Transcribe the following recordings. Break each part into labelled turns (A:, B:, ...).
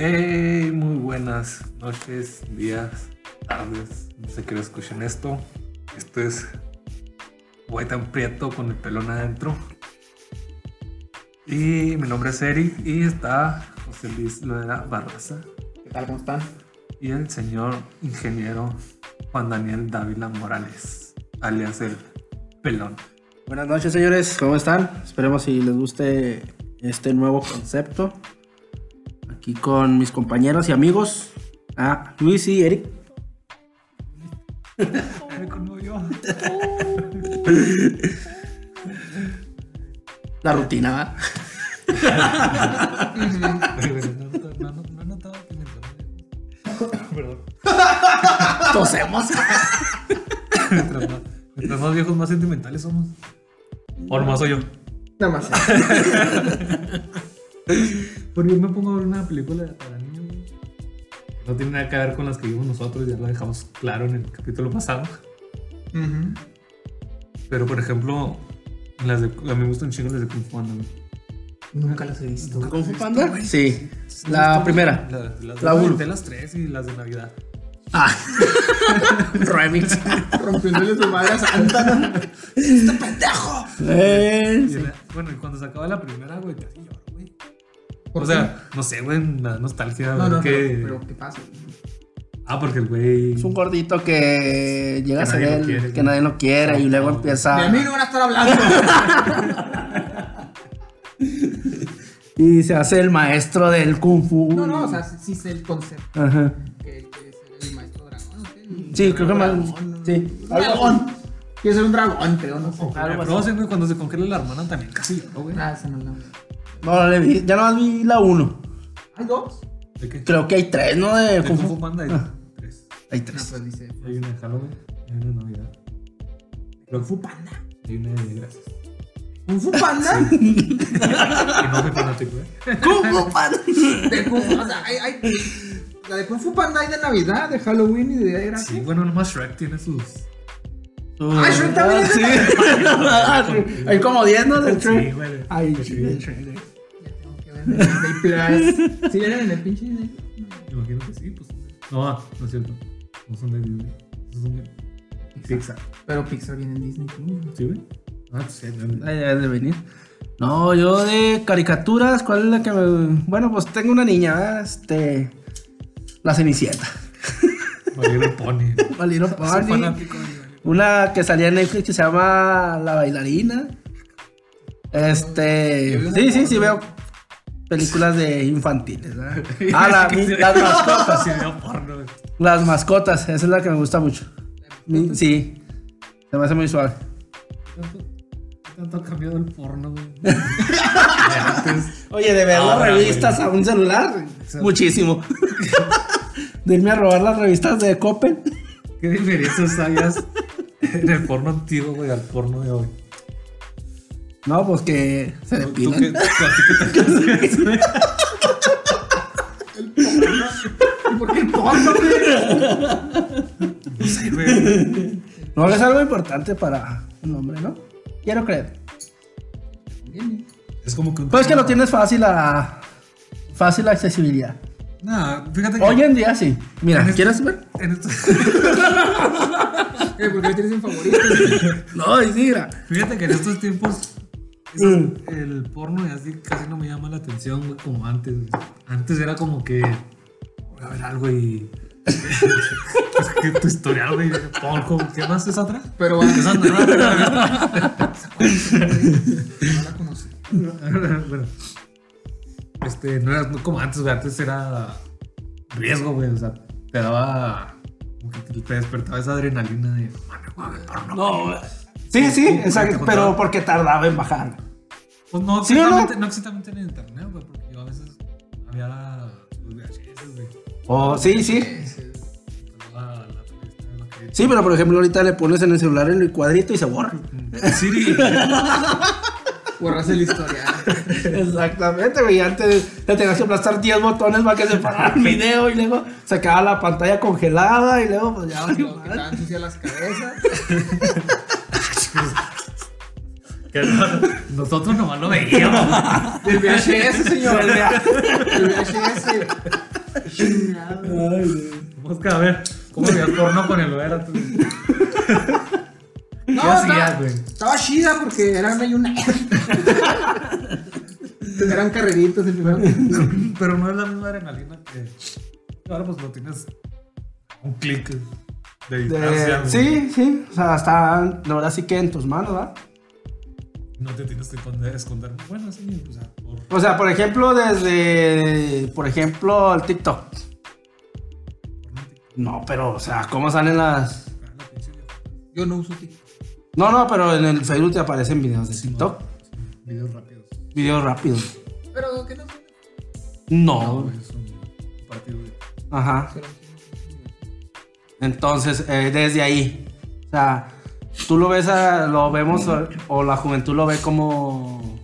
A: Hey, muy buenas noches, días, tardes. No sé qué hora escuchen esto. Esto es Güey tan prieto con el pelón adentro. Y mi nombre es Eric y está José Luis Loera Barraza
B: ¿Qué tal? ¿Cómo están?
A: y el señor ingeniero Juan Daniel Dávila Morales, alias el pelón.
C: Buenas noches, señores. ¿Cómo están? Esperemos si les guste este nuevo concepto. Aquí con mis compañeros y amigos, a Luis y Eric. La rutina, ¿va?
A: No, no, no notaba que me entonaba. Perdón.
C: Tosemos.
A: Mientras más, mientras más viejos, más sentimentales somos. O nomás soy yo.
B: Nada más.
A: Porque yo me pongo a ver una película para niños. No tiene nada que ver con las que vimos nosotros, ya lo dejamos claro en el capítulo pasado.
B: Ujú.
A: Pero por ejemplo, las de, a mí me gustan chingos las de Kung Fu Panda. güey.
B: Nunca las he visto.
C: ¿Kung Fu Panda? Sí. La primera.
A: La, las
C: La
A: de, las tres y las de Navidad.
C: Ah. Remix.
B: Rompiéndole su madre a Santa. ¡Este pendejo!
C: Eh,
A: Y
C: sí.
A: la- bueno, y cuando se acaba la primera, güey, casi lloro, güey.
B: ¿Por
A: O
B: qué?
A: sea, no sé, güey, la nostalgia.
B: no, no,
A: que...
B: pero, pero ¿qué pasa?
A: Ah, porque el güey.
C: Es un gordito que llega
A: Que
C: a ser
A: nadie lo
C: él,
A: quiere,
C: que
A: ¿no?
C: nadie lo quiere y luego empieza.
B: De mí no van a estar hablando.
C: Y se hace el maestro del Kung Fu.
B: No, no, o sea, sí, sí sé el concepto.
C: Ajá.
B: Que quiere ser el maestro dragón. ¿no? El
C: Sí, creo que más.
B: dragón, ¿no?
C: Sí.
B: Dragón. Quiere ser un dragón, creo, no sé.
C: Algo así.
A: Sí, güey, cuando se congela la hermana también casi lloró, güey.
B: Ah, esa no la
C: No, no le vi. Ya no vi la 1.
B: ¿Hay dos?
A: ¿De qué?
C: Creo que hay tres, ¿no? De
A: De
C: Kung
A: Kung
C: Fu.
A: Panda hay
C: Ah.
A: tres.
C: Hay
B: No,
C: tres.
B: pues dice.
A: Hay una de Halloween, hay una de Navidad.
B: Kung Fu Panda.
A: Hay una de Gracias.
B: ¿Kung Fu Panda?
A: Y no soy fanático, ¿eh?
C: Kung Fu Panda.
B: De Kung Fu, o sea, hay, hay. La de Kung Fu Panda hay de Navidad, de Halloween y de Gracia.
A: Sí, bueno, nomás Shrek tiene sus.
B: Ah, Shrek también
C: Ah, sí. Hay como 10, ¿no? Del
A: Sí,
C: Shrek.
A: güey.
C: Ay,
A: Sí,
C: sí, del Shrek.
B: Ya tengo que ver Disney Plus. ¿Sí vienen en el pinche Disney?
A: Imagino que sí, pues. No, no es cierto. No son de Disney. Son de Pixar.
B: Pero Pixar viene en Disney.
A: ¿Sí, güey? Ah, sí,
C: debe de venir. No, yo de caricaturas, ¿cuál es la que me. Bueno, pues tengo una niña, este. La Cenicienta.
A: Little Pony. Soy
C: Pony. Una que salía en Netflix que se llama La Bailarina. Este. Sí, sí, sí, veo películas de infantiles. ¿verdad? Ah, la- mi- las mascotas. Las mascotas, esa es la que me gusta mucho. Mi- Sí, se me hace muy suave.
A: ¿Tanto, ha cambiado el porno, güey?
C: Oye, de ver las revistas a un celular, muchísimo. de irme a robar las revistas de Coppel.
A: ¿Qué diferencias hayas en el porno antiguo, güey, al porno de hoy?
C: No, pues que se
A: ¿Tú
C: depilan.
A: qué, tú ti qué te
B: ¿Y por qué el porno, güey?
A: No sé, güey.
C: No, es algo importante para un hombre, ¿no? Quiero creer.
A: Es como que un.
C: Pues que lo tienes fácil a. Fácil la accesibilidad.
A: Nah, fíjate que.
C: Hoy en día sí. Mira,
A: en este-
C: ¿quieres ver?
A: En estos,
B: Eh, ¿Por qué tienes en favorito?
C: No, y sí, mira.
A: fíjate que en estos tiempos. esos- el porno y así casi no me llama la atención, güey, como antes. güey. Antes era como que. Voy a ver algo y. es que tu historial, güey. ¿Qué más es otra?
B: Pero
A: Esa no era
B: no la conocí.
A: bueno, este, no era no como antes, güey. Antes era riesgo, güey. O sea, te daba. Como que te, despertaba esa adrenalina de. Porno".
C: No, sí, sí, exacto. Pero porque tardaba en bajar.
A: Pues no,
C: ¿Sí o no?
A: exactamente, no exactamente en internet, güey. Porque yo a veces había los VHS, güey.
C: Oh, sí, sí.
A: La, la, la, la que-
C: Sí, pero por ejemplo, ahorita le pones en el celular el cuadrito y se borra.
A: Siri.
B: Borras el historial.
C: Exactamente, güey. Antes le tenías que aplastar 10 botones para que se parara el video y luego se quedaba la pantalla congelada y luego pues ya valió
B: estaban sucias las cabezas.
A: Que no- nosotros nomás lo veíamos.
B: Del VHS, señor.
C: El
B: VHS. Chingado.
A: Busca a ver cómo veías porno con el Vera.
B: No,
A: ¿Qué hacías,
B: estaba,
A: güey?
B: estaba chida porque eran medio una. Eran carreritos el primero.
A: Pero no es la misma adrenalina que. Ahora pues lo tienes un clic de distancia.
C: De- sí, sí. O sea, está. La verdad sí que en tus manos, ¿verdad?
A: No te tienes que esconder. esconder. Bueno, sí, o sea, por.
C: O sea, por ejemplo, desde. Por ejemplo, el TikTok. No, pero, o sea, ¿cómo salen las.?
B: Yo no uso TikTok.
C: No, no, pero en el Facebook te aparecen videos de TikTok.
A: Videos rápidos.
C: Videos rápidos.
B: Pero que no
C: No.
A: es un partido de.
C: Ajá. Entonces, eh, desde ahí. O sea, tú lo ves, a- lo vemos, o, o la juventud lo ve como.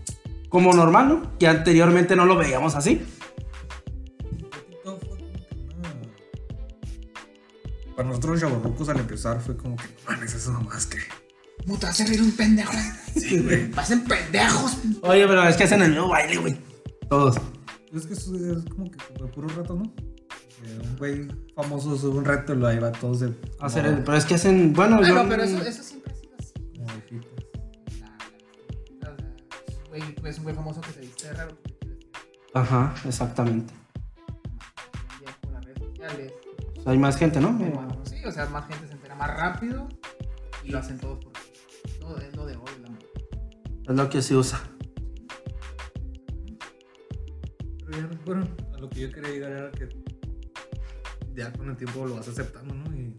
C: Como normal, ¿no? Que anteriormente no lo veíamos así.
A: Para nosotros los al empezar fue como que, mames, eso nomás que.
B: ¿Cómo te vas a reír un pendejo? Sí, güey. Pasen pendejos.
C: Oye, pero es que hacen el mismo baile, güey. Todos.
A: Es que eso es como que de puro reto, ¿no? Que un güey famoso sube un reto y lo ahí va todos de.
C: Hacer el- pero es que hacen. Bueno, yo.
B: Bueno, pero eso, eso siempre ha sido así.
A: Como de hippie.
B: O sea, güey, tú ves un güey famoso que se viste raro. porque te quieres
C: Ajá, exactamente.
B: ya por las redes sociales.
C: O sea, hay más gente, ¿no?
B: Sí, o sea, más gente se entera más rápido y lo hacen todos porque es lo de hoy, la.
C: Es lo que se usa.
A: Pero ya, bueno, a lo que yo quería llegar era que ya con el tiempo lo vas aceptando, ¿no? Y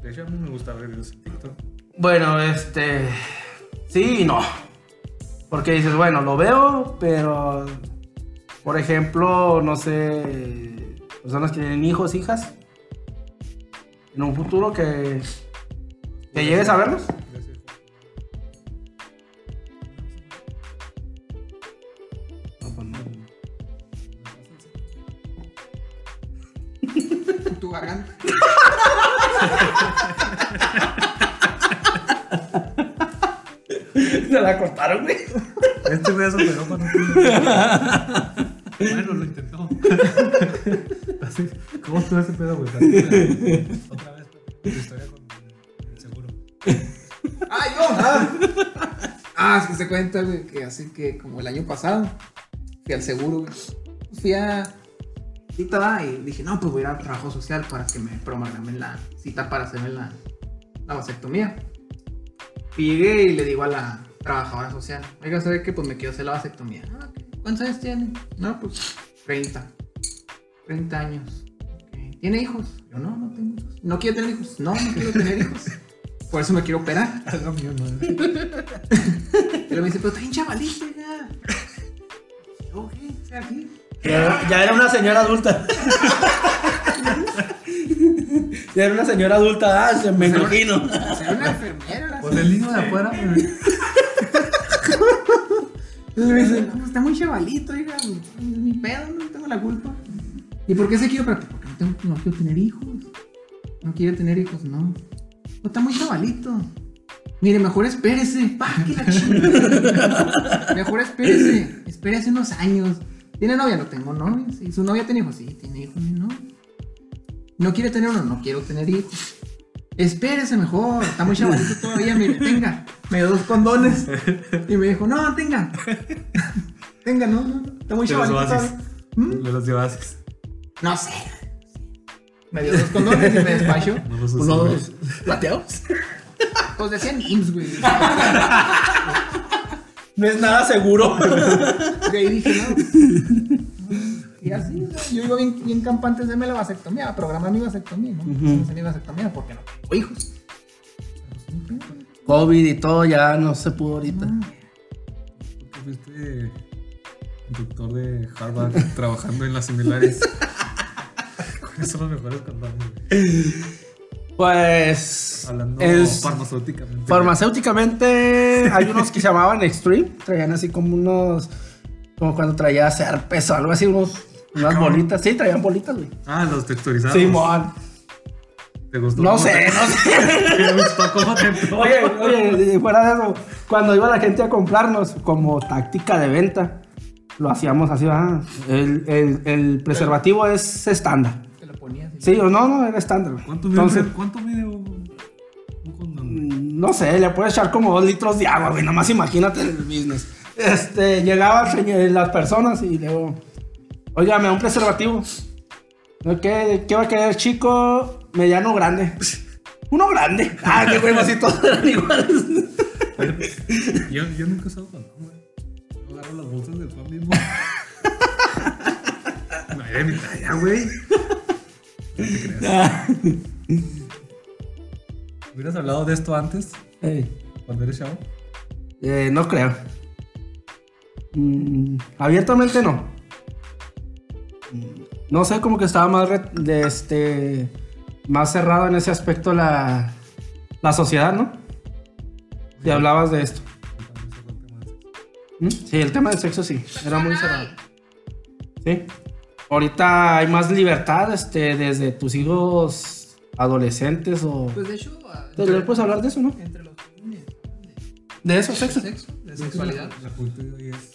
A: de hecho a mí me gusta ver videos en TikTok.
C: Bueno, este. Sí y no. Porque dices, bueno, lo veo, pero. Por ejemplo, no sé. Personas que tienen hijos, hijas. En un futuro que. Que llegues a verlos.
B: Garganta.
C: Se la cortaron, güey.
A: Este güey se operó cuando Bueno, lo intentó. Así, ¿Cómo estuvo ese pedo, güey? Otra vez, tu historia con el seguro.
B: ¡Ah, yo! Ah, Ah, es que se cuenta, güey, que así que como el año pasado fui al seguro, güey. Fui a cita ¿va? y dije, no, pues voy a ir al trabajo social para que me programen la cita para hacerme la, la vasectomía. Y llegué y le digo a la trabajadora social, oiga, ¿sabe qué? Pues me quiero hacer la vasectomía. "Ah, ok. ¿Cuántos años tiene? No, pues 30. 30 años. "Ok. ¿Tiene hijos? Yo no, no tengo hijos. ¿No quiere tener hijos? No, no quiero tener hijos. Por eso me quiero operar.
A: Algo mío, no.
B: Luego me dice, pero está bien chavalito ya. Yo, ¿qué? O sea, ¿qué?
C: Ya, ya era una señora adulta. ya era una señora adulta, ah, se me imagino.
B: O sea, una enfermera.
A: Pues el niño de afuera, güey.
B: Y me dice, no, pues está muy chavalito, oiga. Es mi pedo, no tengo la culpa. ¿Y por qué se quiere operar? Porque no, tengo, no quiero tener hijos. No quiere tener hijos, no. No, está muy chavalito. Mire, mejor espérese. Pa, que la chingada. Mejor espérese. Espérese unos años. ¿Tiene novia? No tengo novia. Sí. ¿Su novia tiene hijos? Sí, tiene hijos. No. ¿No quiere tener uno? No quiero tener hijos. Espérese mejor. Está muy chavalito todavía. Mire, tenga. Me dio dos condones. Y me dijo, no, tenga. Tenga, no, Está muy
A: los
B: chavalito. ¿Mm?
A: De los llevases.
B: No sé. Me dio dos condones y me despachó.
A: No los
C: Unos plateados.
B: Pues decían IMSS, güey.
C: No es nada seguro.
B: De ahí dije, no. Y así, yo iba bien, bien campante de la vasectomía, programar mi vasectomía, ¿no?
C: Ujú.
B: Hacer mi vasectomía porque no tengo hijos.
C: COVID y todo ya no se pudo ahorita.
A: Fuiste doctor de Harvard trabajando en las similares. ¿Cuáles son los mejores güey?
C: Pues.
A: Hablando
C: es-
A: farmacéuticamente.
C: farmacéuticamente hay unos que se llamaban Extreme. Traían así como unos. Como cuando traía serpes o algo así, unos, unas
A: cabrón.
C: bolitas. Sí, traían bolitas, güey.
A: Ah, los texturizados.
C: Sí, mon.
A: ¿Te gustó?
C: No sé,
A: te-
C: no sé.
A: ¿Te gustó cómo te?
C: Oye, oye, fuera de eso, cuando iba la gente a comprarnos, como táctica de venta, lo hacíamos así, ah, el, el- el preservativo es estándar.
B: Ponías.
C: Sí, o no, no, era estándar.
A: ¿Cuánto mide,
C: Entonces,
A: ¿cuánto mide un, un condón?
C: mm, no sé, le puedes echar como dos litros de agua, güey, nomás imagínate el business. Este, llegaban señor- las personas y luego, oiga, me da un preservativo. ¿Qué, ¿Qué va a querer, chico? Mediano o grande. Uno grande. Ah, qué güey, así todos eran iguales.
A: Yo, yo nunca he usado condón, güey. Yo agarro las bolsas del pan mismo. No, de mi talla, güey. No te creas. ¿Hubieras hablado de esto antes?
C: Ey.
A: Cuando eres chavo.
C: Eh, no creo. Mm, abiertamente no. No sé, como que estaba más, re- de este, más cerrado en ese aspecto la, la sociedad, ¿no? Si hablabas de esto. ¿Mm? Sí, el tema del sexo sí, era muy cerrado. Sí. Ahorita hay más libertad este, desde tus hijos adolescentes o...
B: Pues de hecho, ah,
C: ¿Te le puedes hablar de eso, no?
B: entre los jóvenes,
C: De eso, sexo.
B: de sexo, de sexualidad.
A: La juventud de hoy es.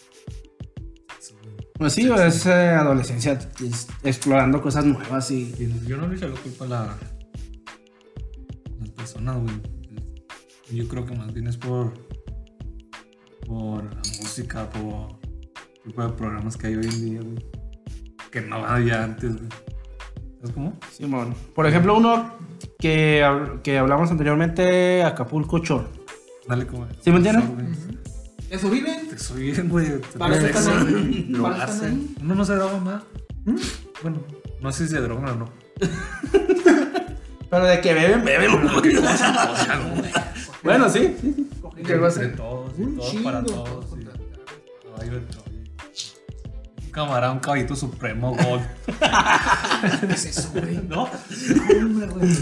C: Pues sí, es eh, adolescencia, es explorando cosas nuevas y...
A: Y Yo no le echo la culpa a la, las personas, güey. Yo creo que más bien es por, por la música, por el tipo de programas que hay hoy en día, güey. Que no había antes, güey. ¿Sabes cómo?
C: Simón. Por ejemplo, uno que, que hablamos anteriormente, Acapulco Chor.
A: Dale como.
C: ¿Sí me entiendes?
A: Eso, güey.
B: Eso viven.
A: Güey. Te
B: Para están ahí.
A: drogarse.
B: están ahí.
A: Uno no se droga más.
B: ¿Mm?
A: Bueno, no sé si se drogan o no.
C: Pero de que beben, beben. bueno, sí.
B: Cogen
C: ¿Qué va a
A: Entre todos, todos
B: chingo.
A: para todos. y caballo de Troya. Un caballito supremo, gol.
B: ¿Qué es eso, güey?
A: ¿No?
B: Hombre, güey.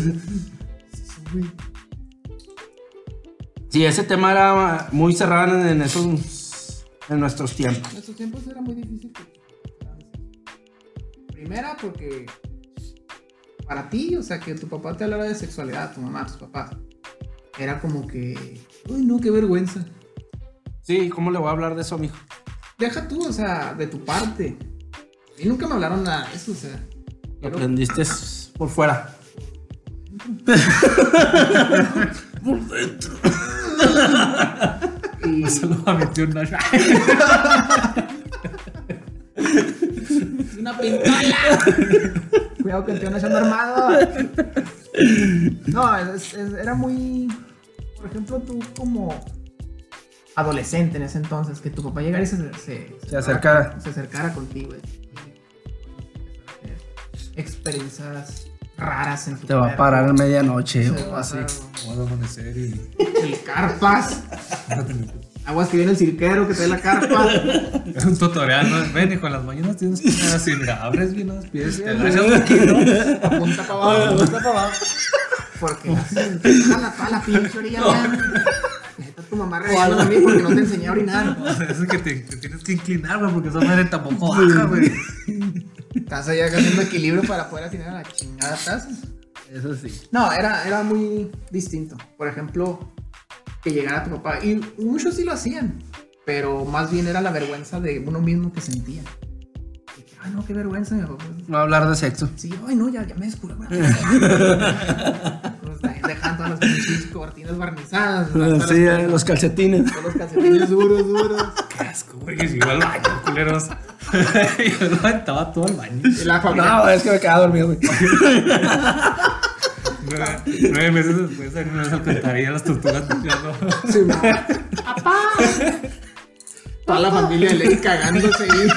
C: Sí, ese tema era muy cerrado en, en esos... En nuestros tiempos.
B: En estos tiempos era muy difícil. Primera, porque para ti, o sea, que tu papá te hablara de sexualidad, tu mamá, tus papás, era como que, uy, no, qué vergüenza.
C: Sí, ¿cómo le voy a hablar de eso, mijo?
B: Deja tú, o sea, de tu parte. Y nunca me hablaron nada de eso, o sea.
C: Lo aprendiste por fuera.
B: y-
A: Se lo va a meter una.
B: una pistola. Cuidado que el tío no armado. No, es- es- era muy. Por ejemplo, tú como adolescente en ese entonces, que tu papá llegara y se, se,
C: Se acercara.
B: Se acercara contigo. y- Experiencias raras en tu
C: Te va a parar a medianoche
B: Se
C: o
B: va a
C: así.
A: Vamos a amanecer y.
B: El carpas. Aguas que viene el cirquero que trae la carpa.
A: Es un tutorial, ¿no? Ven, hijo, en las mañanas tienes que estar así, mira, abres bien los pies, te agachas un poquito.
B: Apunta para abajo. Apunta para abajo. Porque así, jala toda la pinche orilla. Tu mamá regañando a mí porque no te enseñé a orinar.
A: Es que te, te tienes que inclinar, güey, porque esa madre tampoco baja, güey.
B: Estás allá haciendo equilibrio para poder atinar a la chingada taza.
C: Eso sí.
B: No, era, era muy distinto. Por ejemplo, que llegara tu papá. Y muchos sí lo hacían. Pero más bien era la vergüenza de uno mismo que sentía. Y que, Ay, no, qué vergüenza.
C: No hablar de sexo.
B: Sí, ay, no, ya, ya me descubrí. güey. Pues, ahí dejan todas las pinches cortinas barnizadas.
C: Sí,
B: las-
C: los calcetines.
B: todos los calcetines duros, duros.
A: Qué asco, güey, que si iba al baño, culeros. Yo lo aventaba todo el baño.
B: Y la familia.
C: No, es que me quedaba dormido, güey.
A: Nueve, nueve meses después, en una alcantarilla las tortugas.
B: Sí. ¡Papá! Toda la familia de Ley cagándose ahí.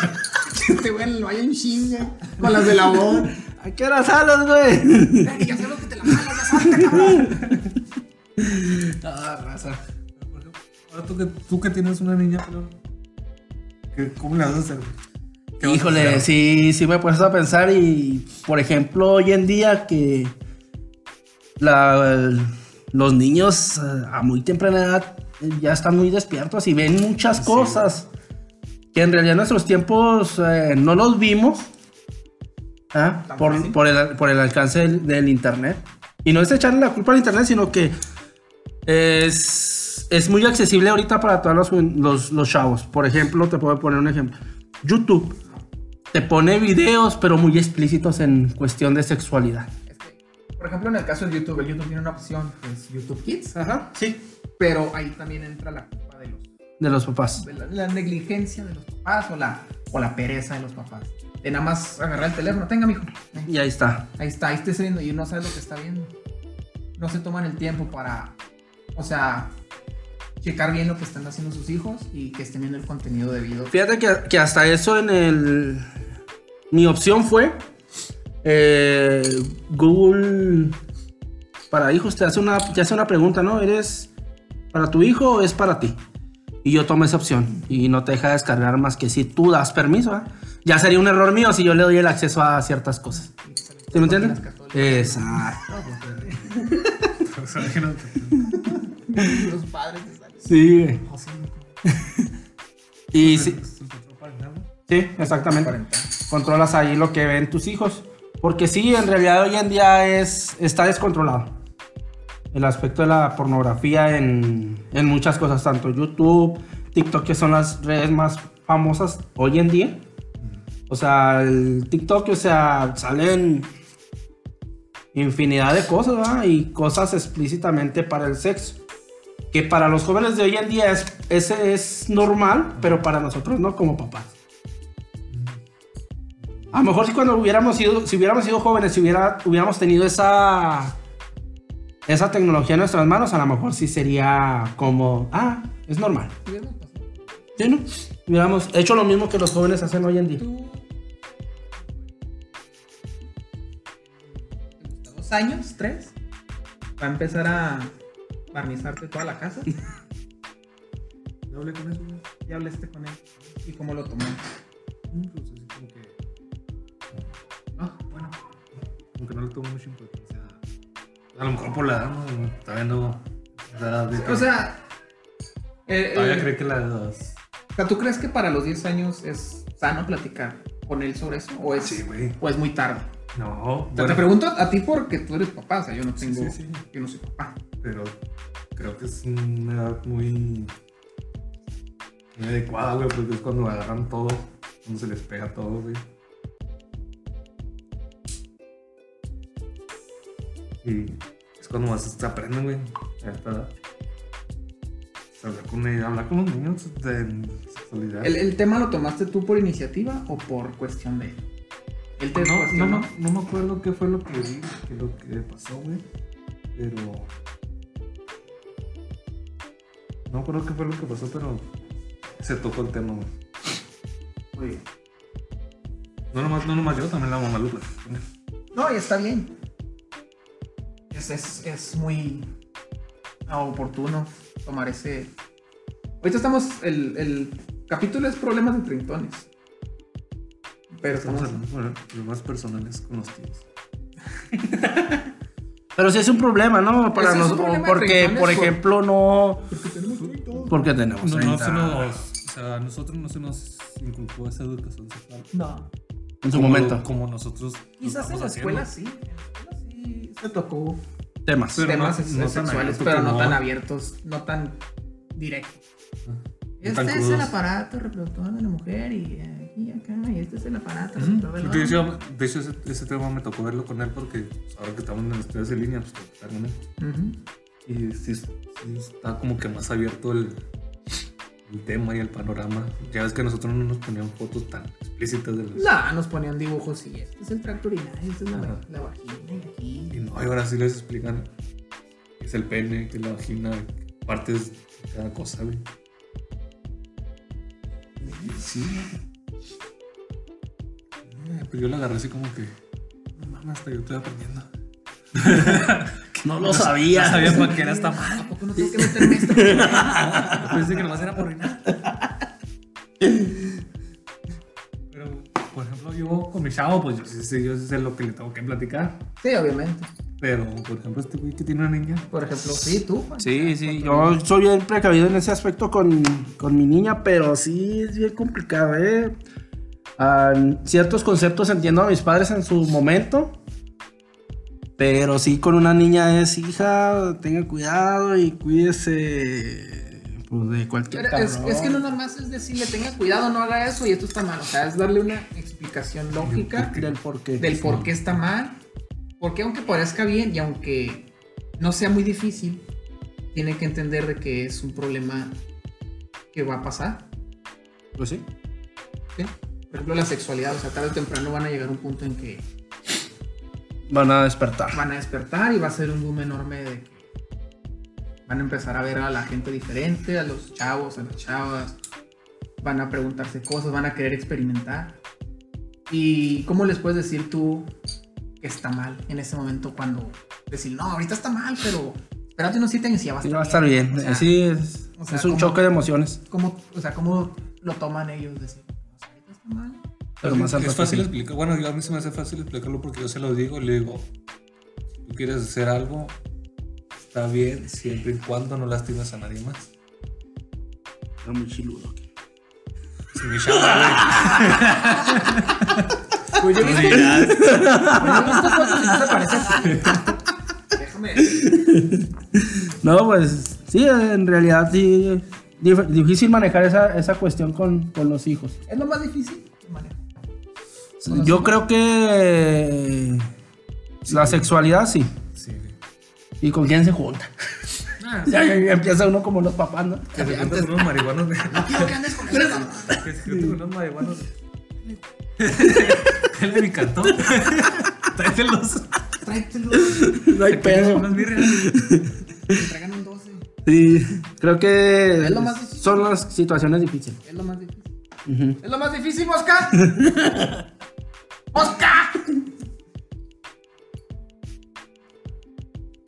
B: Este güey en el baño en chinga. Con las de labor.
C: ¿A qué hora salas, güey?
B: Ey, ya sabes que te la jalas, ya salte, cabrón.
C: Ah, raza.
A: Ahora tú que, tú que tienes una niña, pero. ¿qué- ¿Cómo le vas a hacer? ¿Qué vas a
C: Híjole,
A: hacer?
C: sí, sí me he puesto a pensar y, por ejemplo, hoy en día que la- los niños eh, a muy temprana edad eh, ya están muy despiertos y ven muchas cosas que en realidad en nuestros tiempos eh, no los vimos ¿ah? Por, el, por el alcance del, del internet. Y no es echarle la culpa al internet, sino que es es, muy accesible ahorita para todos los, los, los chavos. Por ejemplo, te puedo poner un ejemplo. YouTube te pone videos, pero muy explícitos en cuestión de sexualidad.
B: Es que, por ejemplo, en el caso de YouTube, el YouTube tiene una opción que es YouTube Kids,
C: Ajá, sí.
B: pero ahí también entra la culpa de los
C: De los papás.
B: de la, la negligencia de los papás o la, o la pereza de los papás. De nada más agarrar el teléfono, tenga, mijo.
C: Y ahí está.
B: ahí está, ahí está viendo y no sabe lo que está viendo. No se toman el tiempo para, o sea, checar bien lo que están haciendo sus hijos y que estén viendo el contenido debido.
C: Fíjate que, que hasta eso en el... Mi opción fue... eh, Google para hijos te hace, una, te hace una pregunta, ¿no? ¿Eres para tu hijo o es para ti? Y yo tomo esa opción y no te deja descargar más que si tú das permiso. ¿ah? Ya sería un error mío si yo le doy el acceso a ciertas cosas. ¿Sí me entiendes? Exacto.
B: Los padres.
C: Sí. güey. Y sí, sí, exactamente. Controlas ahí lo que ven tus hijos. Porque sí, en realidad hoy en día es, está descontrolado. El aspecto de la pornografía en, en muchas cosas, tanto YouTube, TikTok, que son las redes más famosas hoy en día. O sea, el TikTok, o sea, salen infinidad de cosas, ¿verdad? Y cosas explícitamente para el sexo. Que para los jóvenes de hoy en día es, ese es normal, pero para nosotros no, como papás. A lo mejor si cuando hubiéramos sido, si hubiéramos sido jóvenes, si hubiera, hubiéramos tenido esa, esa tecnología en nuestras manos, a lo mejor sí sería como, ah, es normal.
B: ¿Sí
C: no? Hubiéramos hecho lo mismo que los jóvenes hacen hoy en día.
B: Dos años, tres, va a empezar a barnizarte toda la casa?
A: Yo hablé con eso.
B: Ya hablaste con él. ¿Y cómo lo tomó?
A: Mm, Pues así como que. Ah, bueno. Como que no le tomo mucha importancia. A lo mejor por la edad, ¿no? De que-
B: O sea, eh,
A: todavía
B: eh,
A: cree que las.
B: o sea, ¿tú crees que para los 10 años es sano platicar con él sobre eso? ¿O es,
A: Sí, güey.
B: o es muy tarde?
A: No,
B: O sea,
A: bueno,
B: te pregunto a ti porque tú eres papá, o sea, yo no tengo,
A: sí, sí.
B: yo no soy papá.
A: pero creo que es una edad muy. muy adecuada, güey, porque es cuando agarran todo, cuando se les pega todo, güey. Y es cuando más se aprenden, güey, a esta edad. Hablar con, hablar con los niños de sexualidad.
B: ¿El, el tema lo tomaste tú por iniciativa o por cuestión de él? Él te
A: no, no, no, no me acuerdo qué fue lo que vi, qué lo que pasó, güey. Pero. No me acuerdo qué fue lo que pasó, pero se tocó el tema, güey.
B: Muy bien.
A: No nomás, no nomás yo, también la mamá Lupa.
B: No, y está bien. Es, es, es muy oportuno tomar ese. Ahorita estamos. El, el capítulo es problemas de treintones. Pero
A: Estamos hablando bueno, problemas personales con los tíos.
C: Pero sí es un problema, ¿no? Para nosotros. Porque, por ejemplo, no.
B: Porque tenemos.
C: Porque tenemos.
A: No, no
C: 30
A: se nos, o sea, a nosotros no se nos inculcó esa educación sexual.
B: No.
C: en su
A: Como-
C: momento.
A: Como nosotros. lo
B: Quizás en la escuela
A: haciendo.
B: sí. En la escuela sí se tocó
C: Temas.
A: Pero
B: temas
A: no- no
B: sexuales,
A: abierto
B: pero no tan abiertos, no tan directos.
A: No tan
B: Este es el aparato reproductor de la mujer y eh, aquí acá, y este es el aparato reproductor del
A: De hecho, de hecho, ese, ese tema me tocó verlo con él porque ahora que estamos en las estudios en línea, pues que estar con él. Y sí, sí está como que más abierto el, el tema y el panorama. Ya ves que nosotros no nos ponían fotos tan explícitas de los...
B: No, nos ponían dibujos y este es el tracto urinario, esta es la,
A: Ajá.
B: la vagina y aquí.
A: Y no, y ahora sí les explican es el pene, qué es la vagina, partes de cada cosa, güey. Sí. Eh, Pues yo la agarré así como que... No mames, hasta yo estoy aprendiendo.
C: No lo sabía.
A: No sabía para qué era esta madre.
B: ¿A poco no tengo que meterme esto?
A: Yo pensé que nomás era por orinar. Pero, por ejemplo, yo con mi chavo, pues yo sí sé, yo sí sé lo que le tengo que platicar.
B: sí, obviamente.
A: Pero, por ejemplo, este güey que tiene una niña.
B: Por ejemplo, sí, tú. Juan.
C: Sí, sí, yo soy bien precavido en ese aspecto con, con mi niña, pero sí es bien complicado, ¿eh? Ah, ciertos conceptos entiendo a mis padres en su momento, Pero sí con una niña es hija, tenga cuidado y cuídese pues, de cualquier
B: Pero es, es que no nada más es decirle, tenga cuidado, no haga eso y esto está mal. O sea, es darle una explicación lógica
C: del por qué.
B: del por qué está mal. Porque aunque parezca bien y aunque no sea muy difícil, tiene que entender de que es un problema que va a pasar.
C: Pues sí.
B: ¿sí? Por ejemplo, la sexualidad, o sea, tarde o temprano van a llegar a un punto en que
C: Van a despertar.
B: van a despertar y va a ser un boom enorme de van a empezar a ver a la gente diferente, a los chavos, a las chavas, van a preguntarse cosas, van a querer experimentar. ¿Y cómo les puedes decir tú que está mal en ese momento cuando decir, no, ahorita está mal, pero espérate unos siete años y ya va a estar,
C: va a estar bien.
B: O sea,
C: sí, es,
B: o sea,
C: es un
B: ¿cómo-
C: choque de emociones.
B: ¿cómo, o sea, ¿cómo lo toman ellos? Decir, "No, ahorita está mal.
C: Pero más
A: es fácil
C: sí.
A: explicar. Bueno, yo a mí se me hace fácil explicarlo porque yo se lo digo y le digo, si tú quieres hacer algo, está bien siempre y cuando no lastimes a nadie más.
C: Está muy chiludo.
A: Si mi chava,
B: Pues yo
A: no
B: no. Déjame decir.
C: No, pues sí, en realidad sí. dif- difícil manejar esa, esa cuestión con, con los hijos.
B: Es lo más difícil. Manejo.
C: Yo creo que la sexualidad sí.
A: Sí.
C: ¿Y con quién se junta?
A: Ah,
C: ya- ya empieza uno como los papás, ¿no?
A: que se junta con unos marihuanos. de-
B: Quiero que andes con.
A: Que se junta con unos marihuanos. Él me encantó. Tráetelos.
B: Tráetelo.
C: No hay pedo.
A: Unas birrias.
B: Me traigan un 12.
C: Sí, creo que
B: Es lo más difícil.
C: son las situaciones difíciles.
B: Es lo más difícil.
C: Ujú.
B: Es lo más difícil, Mosca. ¡Mosca!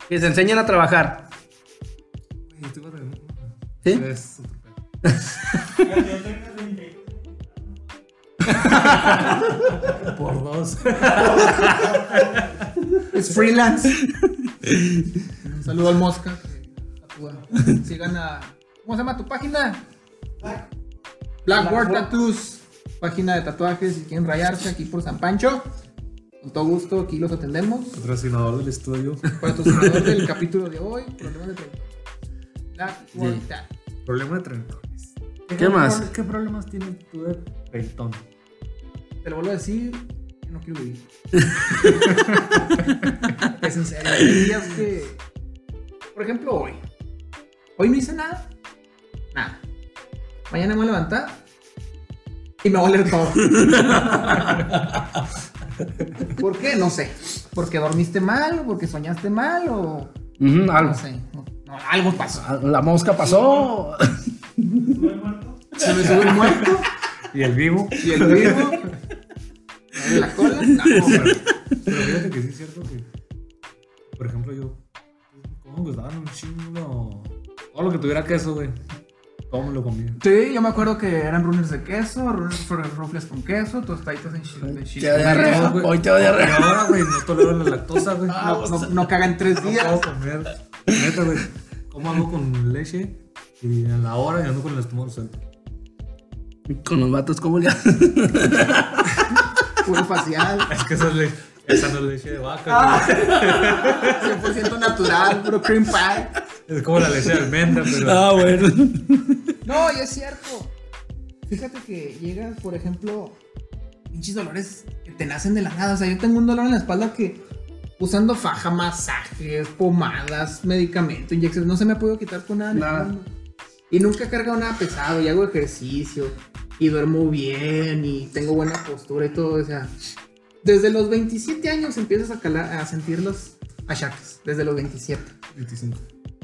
C: Que se enseñen a trabajar.
A: Oye, tú vas a ver.
C: ¿Sí?
A: Es otro. Por dos.
B: Es freelance. Un saludo al Mosca. que. Sigan a. ¿Cómo se llama tu página? Blackboard Tattoos. Página de tatuajes. Si quieren rayarse aquí por San Pancho. Con todo gusto, aquí los atendemos.
A: Patrocinador del estudio.
B: Patrocinador del capítulo de hoy. Problemas de treinta. Blackboard
C: Sí.
A: Problema de trentones.
C: ¿Qué más?
A: ¿Qué problemas tienes tú de?
B: Te lo vuelvo a decir, yo no quiero vivir. es en serio. Hay días que. Por ejemplo, hoy. Hoy no hice nada. Nada. Mañana me voy a levantar. Y me va a oler todo. ¿Por qué? No sé. ¿Porque dormiste mal? ¿O porque soñaste mal? ¿O.?
C: Algo.
B: No sé. No, no, algo pasó.
C: La mosca pasó.
B: Se me subió el muerto.
A: ¿Y el vivo?
B: Y el vivo. la cola. No,
A: Pero, pero fíjate que sí es cierto que, por ejemplo, yo, ¿cómo me gustaban un chingo? Todo lo que tuviera queso, güey. Todo me lo comía.
B: Sí, yo me acuerdo que eran runners de queso, runners rufles con queso, tostaditos en chile. chile
C: Te diarrea.
B: queso.
A: güey.
C: Hoy te va a
A: Y
C: diarrea.
A: ahora, güey, no tolero la lactosa, güey.
B: No, no, no caga en tres
A: No
B: días.
A: puedo comer. Neta, güey. Como hago con leche y a la hora y ando con el estómago suelto.
C: Con los vatos, ¿cómo le haces?
B: Puro facial.
A: Es que esa, es le- esa no es leche de vaca, güey.
B: 100% natural, puro cream pie.
A: Es como la leche de almendra, pero.
C: Ah, bueno.
B: No, y es cierto. Fíjate que llegas, por ejemplo, pinches dolores que te nacen de la nada. O sea, yo tengo un dolor en la espalda que usando faja, masajes, pomadas, medicamento, inyecciones, no se me ha podido quitar con nada.
C: Nada.
B: Y nunca he cargado nada pesado y hago ejercicio y duermo bien y tengo buena postura y todo. O sea, desde los 27 años empiezas a, calar, a sentir los achaques. Desde los 27.
A: 25.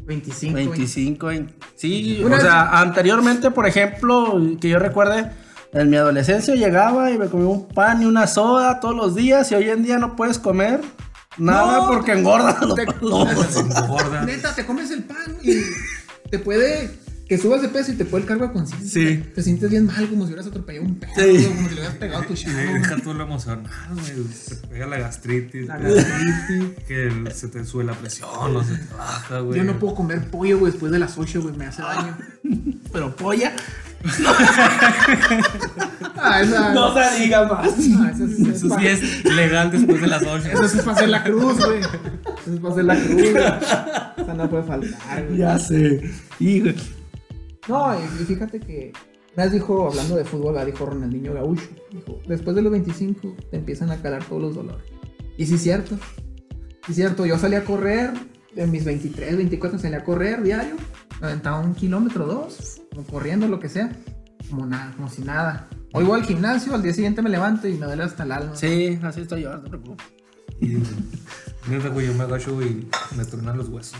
B: 25.
C: 25, 20. Sí,
B: Una
C: o
B: vez-
C: sea, anteriormente, por ejemplo, que yo recuerde, en mi adolescencia llegaba y me comía un pan y una soda todos los días y hoy en día no puedes comer nada
B: No,
C: porque engorda.
B: Te-. Neta, te comes el pan y te puede. Que subas de peso y te puede el cargo de conciencia.
C: Sí.
B: Te sientes bien mal, como si hubieras atropellado un perro,
C: Sí.
B: como si le hubieras pegado a tu chavo.
A: deja tú lo emocionado, güey. Se pega la gastritis.
B: La gastritis.
A: Que se te sube la presión, no se te baja, güey.
B: Yo no puedo comer pollo, güey, después de las 8, güey, me hace daño.
C: Pero polla.
B: Ah, esa.
C: No se diga más.
B: Ah,
A: Eso sí es legal después de las 8.
B: Eso sí es para hacer la cruz, güey. Eso es para hacer la cruz, güey. Esa no puede faltar, güey.
C: Ya sé. Hijo.
B: No, y, y fíjate que una vez dijo, hablando de fútbol, la dijo Ronaldinho Gaúcho. Dijo, después de los 25 te empiezan a calar todos los dolores. Y sí es cierto. Sí es cierto, yo salí a correr, en mis 23, 24 salí a correr diario. Me aventaba un kilómetro, dos, como corriendo, lo que sea. Como nada, como si nada. Hoy voy al gimnasio, al día siguiente me levanto y me duele hasta el alma.
C: Sí, así estoy yo, no te preocupes.
A: Y yo me agacho y me tronan los huesos.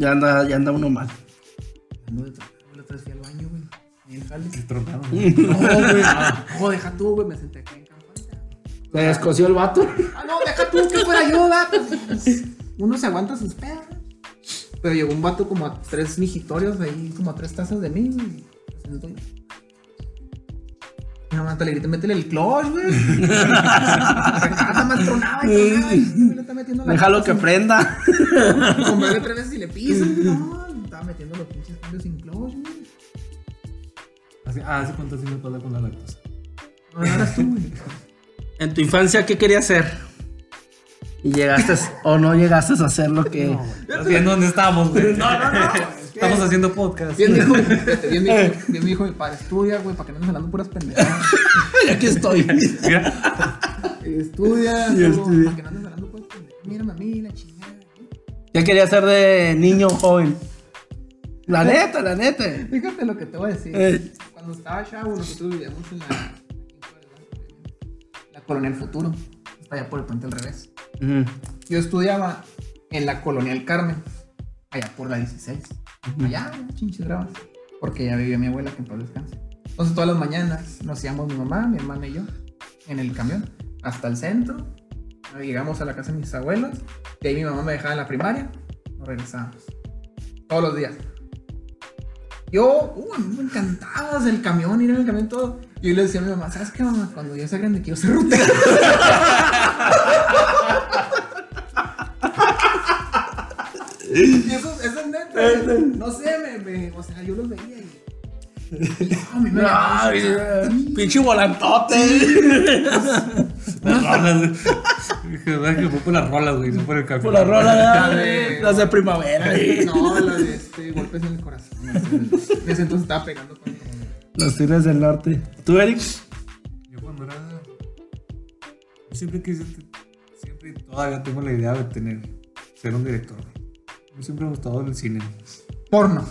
C: Ya anda, ya anda uno mal.
B: Ando de la otra vez fui al baño, güey. Y el jale.
A: Se tronaron.
B: No, güey. No, deja tú, güey. Me senté aquí en campaña.
C: ¿Te descosió el vato?
B: Ah, no, deja tú que fuera yo, vato. Pues, Uno se aguanta sus perros. Pero llegó un vato como a tres mijitorios ahí, como a tres tazas de mí, güey. Se sentó y- Mi mamá hasta le grité, métele el clutch, güey. Está más tronada y tronada, y le está metiendo la
C: Déjalo que prenda.
B: Comprarle tres veces y le piso. No, estaba metiendo los pinches cambios sin clutch, güey.
A: Así, ah, ¿hace cuánto sí me pasa con la lactosa?
B: No, no eras tú, güey.
C: En tu infancia, ¿qué querías ser? Y llegaste o no llegaste a hacer lo que.
A: ¿Estás viendo dónde estamos, güey?
B: No, no, no.
A: Estamos haciendo podcast.
B: Bien dijo, bien dijo, bien dijo mi padre, estudia, güey, para que no andes hablando puras pendejadas.
C: Aquí estoy.
A: Mira,
B: Estudia,
C: Sí, estudia.
B: para que no andes hablando puras pendejadas. Mírame a mí, la chingada.
C: ¿Qué querías ser de niño joven? La neta, la neta.
B: Fíjate lo que te voy a decir.
C: Eh.
B: Cuando estaba chavo, nosotros vivíamos en la, la colonia del futuro. Está allá por el puente al revés. Yo estudiaba en la colonia del Carmen, allá por la 16. Allá, chinches bravas. Porque ya vivía mi abuela, que en paz descanse. Entonces, todas las mañanas nos íbamos mi mamá, mi hermana y yo en el camión hasta el centro. Llegamos a la casa de mis abuelos. De ahí mi mamá me dejaba en la primaria. Nos regresábamos. Todos los días. Yo, uh, a mí me encantaba el camión, ir en el camión todo. Y yo le decía a mi mamá, ¿sabes qué, mamá? Cuando yo sea grande quiero ser rutero. No sé, me, me- o sea, yo los veía y. No, me
C: pinche volantote.
A: las rolas, güey. Dije, ¿verdad que fue por las rolas, güey? No por el café.
C: Por la rola,
B: La
C: ya,
B: de-
C: las de primavera.
B: No, la de este, golpes en el corazón. En ese entonces estaba pegando con.
C: Los tigres del norte. ¿Tú, Eric?
A: Yo cuando era. Yo siempre quise. Siempre y todavía tengo la idea de tener. Ser un director, güey. Yo siempre me ha gustado el cine.
B: Porno.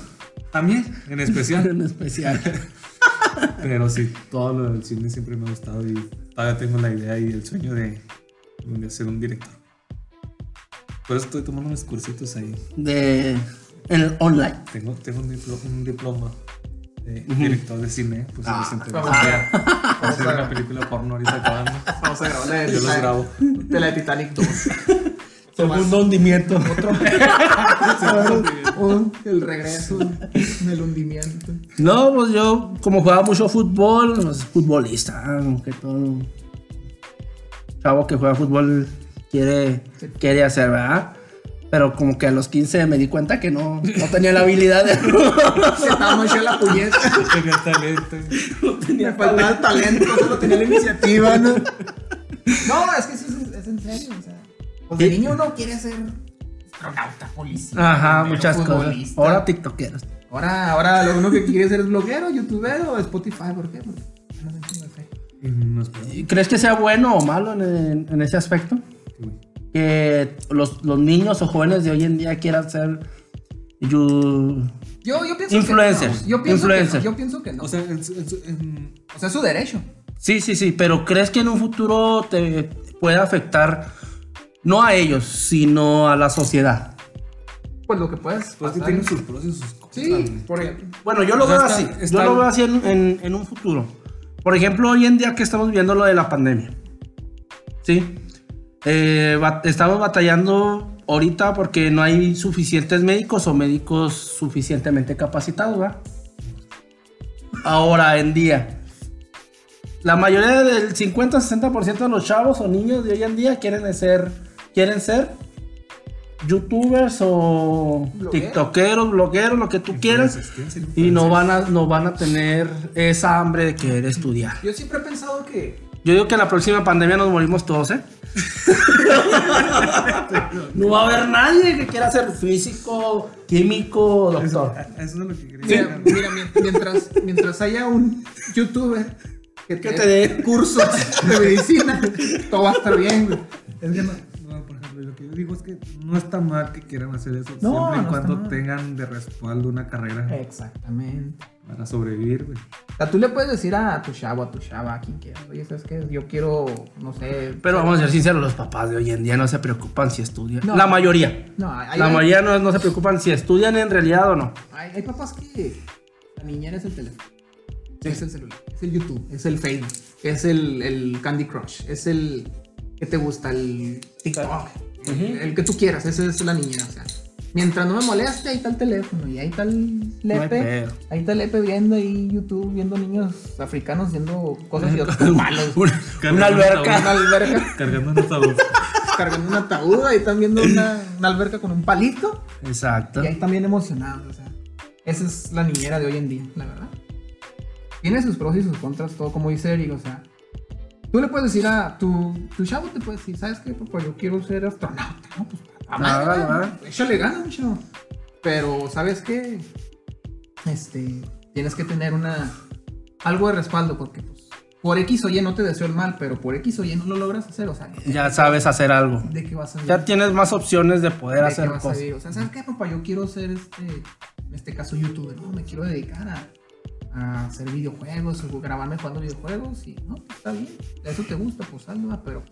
A: También, en especial.
C: En especial.
A: Pero sí, todo lo del cine siempre me ha gustado y todavía tengo la idea y el sueño de, de ser un director. Por eso estoy tomando unos cursitos ahí.
C: De. En el online.
A: Tengo, tengo un, diplo- un diploma de director de cine. Pues
C: Ah,
B: vamos
A: a voy a hacer una película porno ahorita acabando.
B: Vamos a grabar la de
A: Yo los
B: Titanic-
A: grabo.
B: De la de Titanic 2.
C: Segundo hundimiento.
B: Otro. Oh, el regreso del hundimiento.
C: No, pues yo, como jugaba mucho fútbol, pues, futbolista, aunque todo. Chavo que juega fútbol quiere, quiere hacer, ¿verdad? Pero como que a los 15 me di cuenta que no, no tenía la habilidad de.
B: Se estaba muy chida la puñeta.
A: Tenía talento.
B: Me faltaba el talento, solo tenía la iniciativa, ¿no? No, es que sí, es, es en serio, o sea. Pues de niño uno quiere ser astronauta, policía.
C: Ajá, muchas cosas.
B: futbolista.
C: Ahora tiktokeros.
B: Ahora, ahora lo uno que quiere ser es bloguero, youtuber o Spotify, ¿por qué? Porque no
A: no espero.
C: ¿Y ¿Crees que sea bueno o malo en, en ese aspecto?
A: güey.
C: Que los, los niños o jóvenes de hoy en día quieran ser you-
B: Yo, yo pienso
C: Influencers,
B: que no. Yo pienso
C: influencers.
B: que no. Yo pienso que no.
A: O sea, en-
B: O sea, es su derecho.
C: Sí, sí, sí, pero ¿crees que en un futuro te puede afectar no a ellos, sino a la sociedad?
B: Pues lo que puedes.
A: pues sí
B: pasar
A: tiene
B: es-
A: sus pros y sus contras.
B: Sí, por ejemplo.
C: Bueno, yo lo
A: O sea,
C: veo
A: está-
C: así.
A: está-
C: Yo lo veo así en, en- en un futuro. Por ejemplo, hoy en día que estamos viendo lo de la pandemia. ¿Sí? Eh, estamos batallando ahorita porque no hay suficientes médicos o médicos suficientemente capacitados, ¿verdad? Ahora en día. La mayoría del 50-60% de los chavos o niños de hoy en día quieren ser, quieren ser youtubers o
B: Blogueros.
C: tiktokeros, blogueros, lo que tú quieras.
A: Influencers, ¿quién es
C: Y no van, a, no van a tener esa hambre de querer estudiar.
B: Yo siempre he pensado que.
C: Yo digo que en la próxima pandemia nos morimos todos, ¿eh? no va a haber nadie que quiera ser físico, químico, doctor.
A: Eso es lo que quería.
B: Mira, mira, mien- mientras, mientras haya un youtuber que
C: Que
B: te,
C: te
B: dé cursos de medicina, todo va a estar bien, güey.
A: Es que no, lo que yo digo es que no está mal que quieran hacer eso,
B: No,
A: siempre y
B: no
A: cuando tengan de respaldo una carrera
B: Exactamente.
A: para sobrevivir, güey.
B: O sea, tú le puedes decir a tu chavo, a tu chava, a quien quieras, oye, ¿sabes qué? Yo quiero, no sé.
C: Pero vamos a ser sinceros, los papás de hoy en día no se preocupan si estudian.
B: No.
C: La mayoría.
B: No, hay,
C: La
B: hay-
C: mayoría no, no se preocupan si estudian en realidad o no.
B: hay- hay papás que la niñera es el teléfono. Es el celular, es el YouTube, es el Facebook, es el, el Candy Crush, es el que te gusta, el TikTok, el, el que tú quieras, esa es la niñera. O sea, mientras no me moleste, ahí está el teléfono y ahí está el Lepe. ahí está Lepe viendo ahí YouTube, viendo niños africanos viendo cosas y otros malos.
C: Una, alberca.
B: Una alberca
A: Cargando un ataúd.
B: cargando un ataúd, ahí están viendo una, una alberca con un palito.
C: Exacto.
B: Y ahí también emocionados, o sea. Esa es la niñera de hoy en día, la verdad. Tiene sus pros y sus contras, todo como dice Eric, o sea. Tú le puedes decir a tu, tu chavo, te puede decir, ¿sabes qué? Pues yo quiero ser astronauta, ¿no? Pues a madre,
C: Ah, ah.
B: échale ganas, mi chavo. Pero, ¿sabes qué? Este, tienes que tener una, algo de respaldo, porque pues, por X o Y no te deseo el mal, pero por X o Y no lo logras hacer, o sea,
C: Ya sabes hacer algo.
B: ¿de qué vas a
C: Ya tienes más opciones de poder
B: ¿De qué
C: hacer
B: vas a
C: cosas.
B: vivir? O sea, ¿sabes qué, papá? Yo quiero ser este, en este caso, youtuber, ¿no? Me quiero dedicar a, a hacer videojuegos o grabarme jugando videojuegos y, no, está bien. Eso te gusta, pues hazlo, ah, pero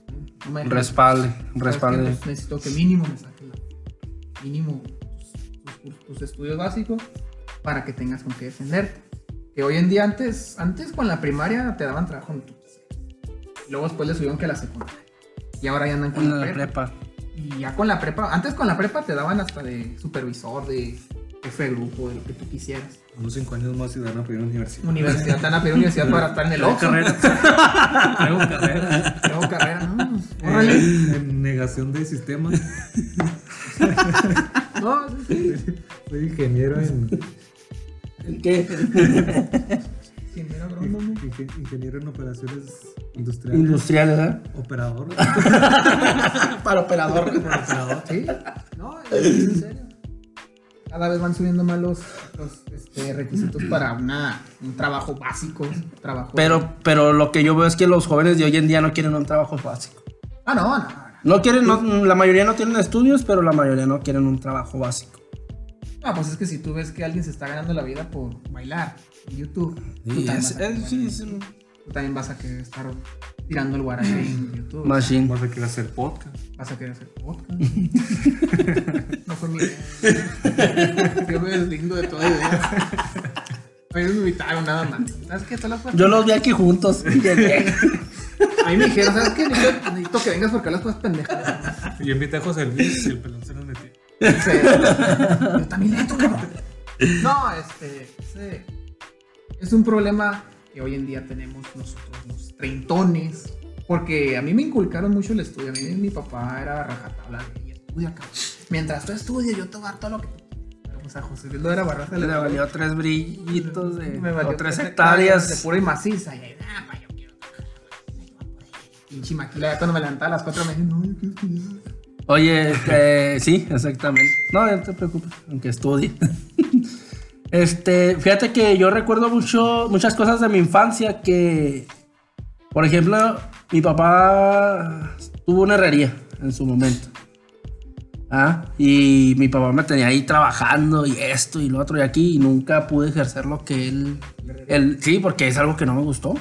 B: no me
C: Respalde, respalde.
B: Pues necesito que mínimo me saque la, mínimo tus, tus- tus estudios básicos para que tengas con qué defenderte. Que hoy en día antes, antes con la primaria te daban trabajo en tu luego después le subieron que la secundaria. Y ahora ya andan con la prepa.
C: prepa.
B: Y ya con la prepa, antes con la prepa te daban hasta de supervisor, de jefe de grupo, de lo que tú quisieras.
A: Unos cinco años más y van a pedir universidad.
B: Universidad, te van a pedir universidad para estar en el
A: Traigo
B: Oxxo.
A: carrera. Traigo carrera.
B: Tengo carrera, ¿no? Órale.
A: En negación de sistemas.
B: No, sí, sí.
A: Soy ingeniero en,
C: ¿Qué?
B: Ingeniero agrónomo.
A: ingen- ingeniero en operaciones industriales.
C: Industrial, ¿verdad?
A: Operador.
C: Para operador.
A: Operador.
B: Sí. No, en serio. Cada vez van subiendo más los, los, este, requisitos para una, un trabajo básico. Trabajo
C: Pero, pero lo que yo veo es que los jóvenes de hoy en día no quieren un trabajo básico.
B: Ah, no, no.
C: No quieren, no- la mayoría no tienen estudios, pero la mayoría no quieren un trabajo básico.
B: No, pues es que si tú ves que alguien se está ganando la vida por bailar en YouTube, tú, también
C: es- es- sí, un
B: tú también vas a querer estar tirando el guarache en YouTube.
C: machine.
A: Vas a querer hacer podcast.
B: Vas a querer hacer podcast. no fue mi idea. Yo me deslindo de toda idea. A mí me invitaron nada más. ¿Sabes qué? Todas las cosas-
C: Yo los vi aquí juntos.
B: A mí me dijeron, ¿sabes qué? Necesito, necesito que vengas porque las cosas pendejas.
A: Yo invité a José Luis y el pelón se nos metió.
B: Sí. Yo también le toco. No, este, ese es un problema que hoy en día tenemos nosotros los treintones. Porque a mí me inculcaron mucho el estudio. A mí mi papá era rajatabla de estudia, cabrón. Mientras tú estudias, yo te voy a dar todo lo que tú quieras". Pero pues a José Luis lo era barraza.
C: Le valió tres brillitos de,
B: Me valió
C: o tres
B: tres
C: hectáreas.
B: de pura y maciza. Y ahí, ah, pa, yo quiero. Pinche maquila, ya cuando me levantaba a las 4 me dije, no, yo quiero estudiar.
C: Oye, eh, sí, exactamente. No, no te preocupes, aunque estudie. Este, fíjate que yo recuerdo mucho, muchas cosas de mi infancia que, por ejemplo, mi papá tuvo una herrería en su momento. Ah, y mi papá me tenía ahí trabajando y esto y lo otro y aquí y nunca pude ejercer lo que él, él sí, porque es algo que no me gustó.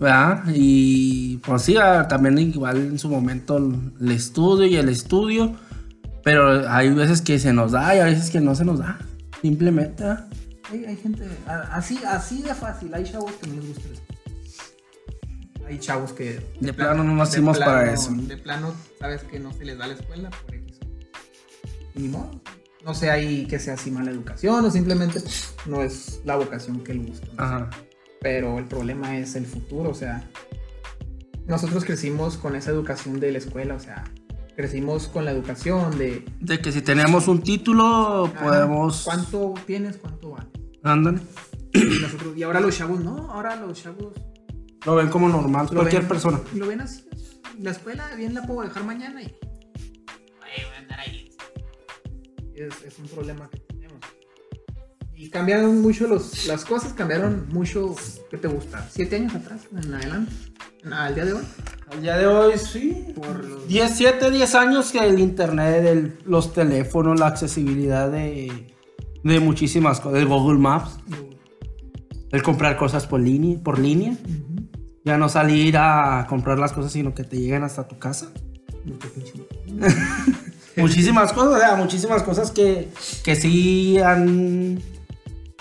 C: ¿verdad? Y pues sí, ah, también igual en su momento el estudio y el estudio, pero hay veces que se nos da y hay veces que no se nos da, simplemente. ¿verdad?
B: Hay, hay gente, así, así de fácil, hay chavos que no les gusta el estudio. Hay chavos que...
C: De plano no nacimos para eso.
B: De plano, sabes que no se les da la escuela por. Y ni modo. No sé ahí que sea así mala educación o simplemente pues, no es la vocación que él busca. no.
C: Ajá.
B: Pero el problema es el futuro, o sea, nosotros crecimos con esa educación de la escuela, o sea, crecimos con la educación de
C: De que si tenemos un título, podemos.
B: cuánto tienes, cuánto vale.
C: Ándale.
B: Y, nosotros, y ahora los chavos no, ahora los chavos
C: Lo ven como normal,
B: lo
C: cualquier
B: ven-
C: persona.
B: Lo ven así. La escuela bien la puedo dejar mañana y. Ay, voy a andar ahí. Es, es un problema que tenemos. Y cambiaron mucho los, las cosas, cambiaron mucho. ¿Qué te gusta? ¿Siete años atrás? En adelante. Al día de hoy.
C: Al día de hoy, sí.
B: Por los.
C: 17, 10 años que el internet, el- los teléfonos, la accesibilidad de, de muchísimas cosas, el Google Maps, el comprar cosas por línea, por línea. Ya no salir a comprar las cosas, sino que te lleguen hasta tu casa. Muchísimas cosas, o sea, muchísimas cosas que, que sí han,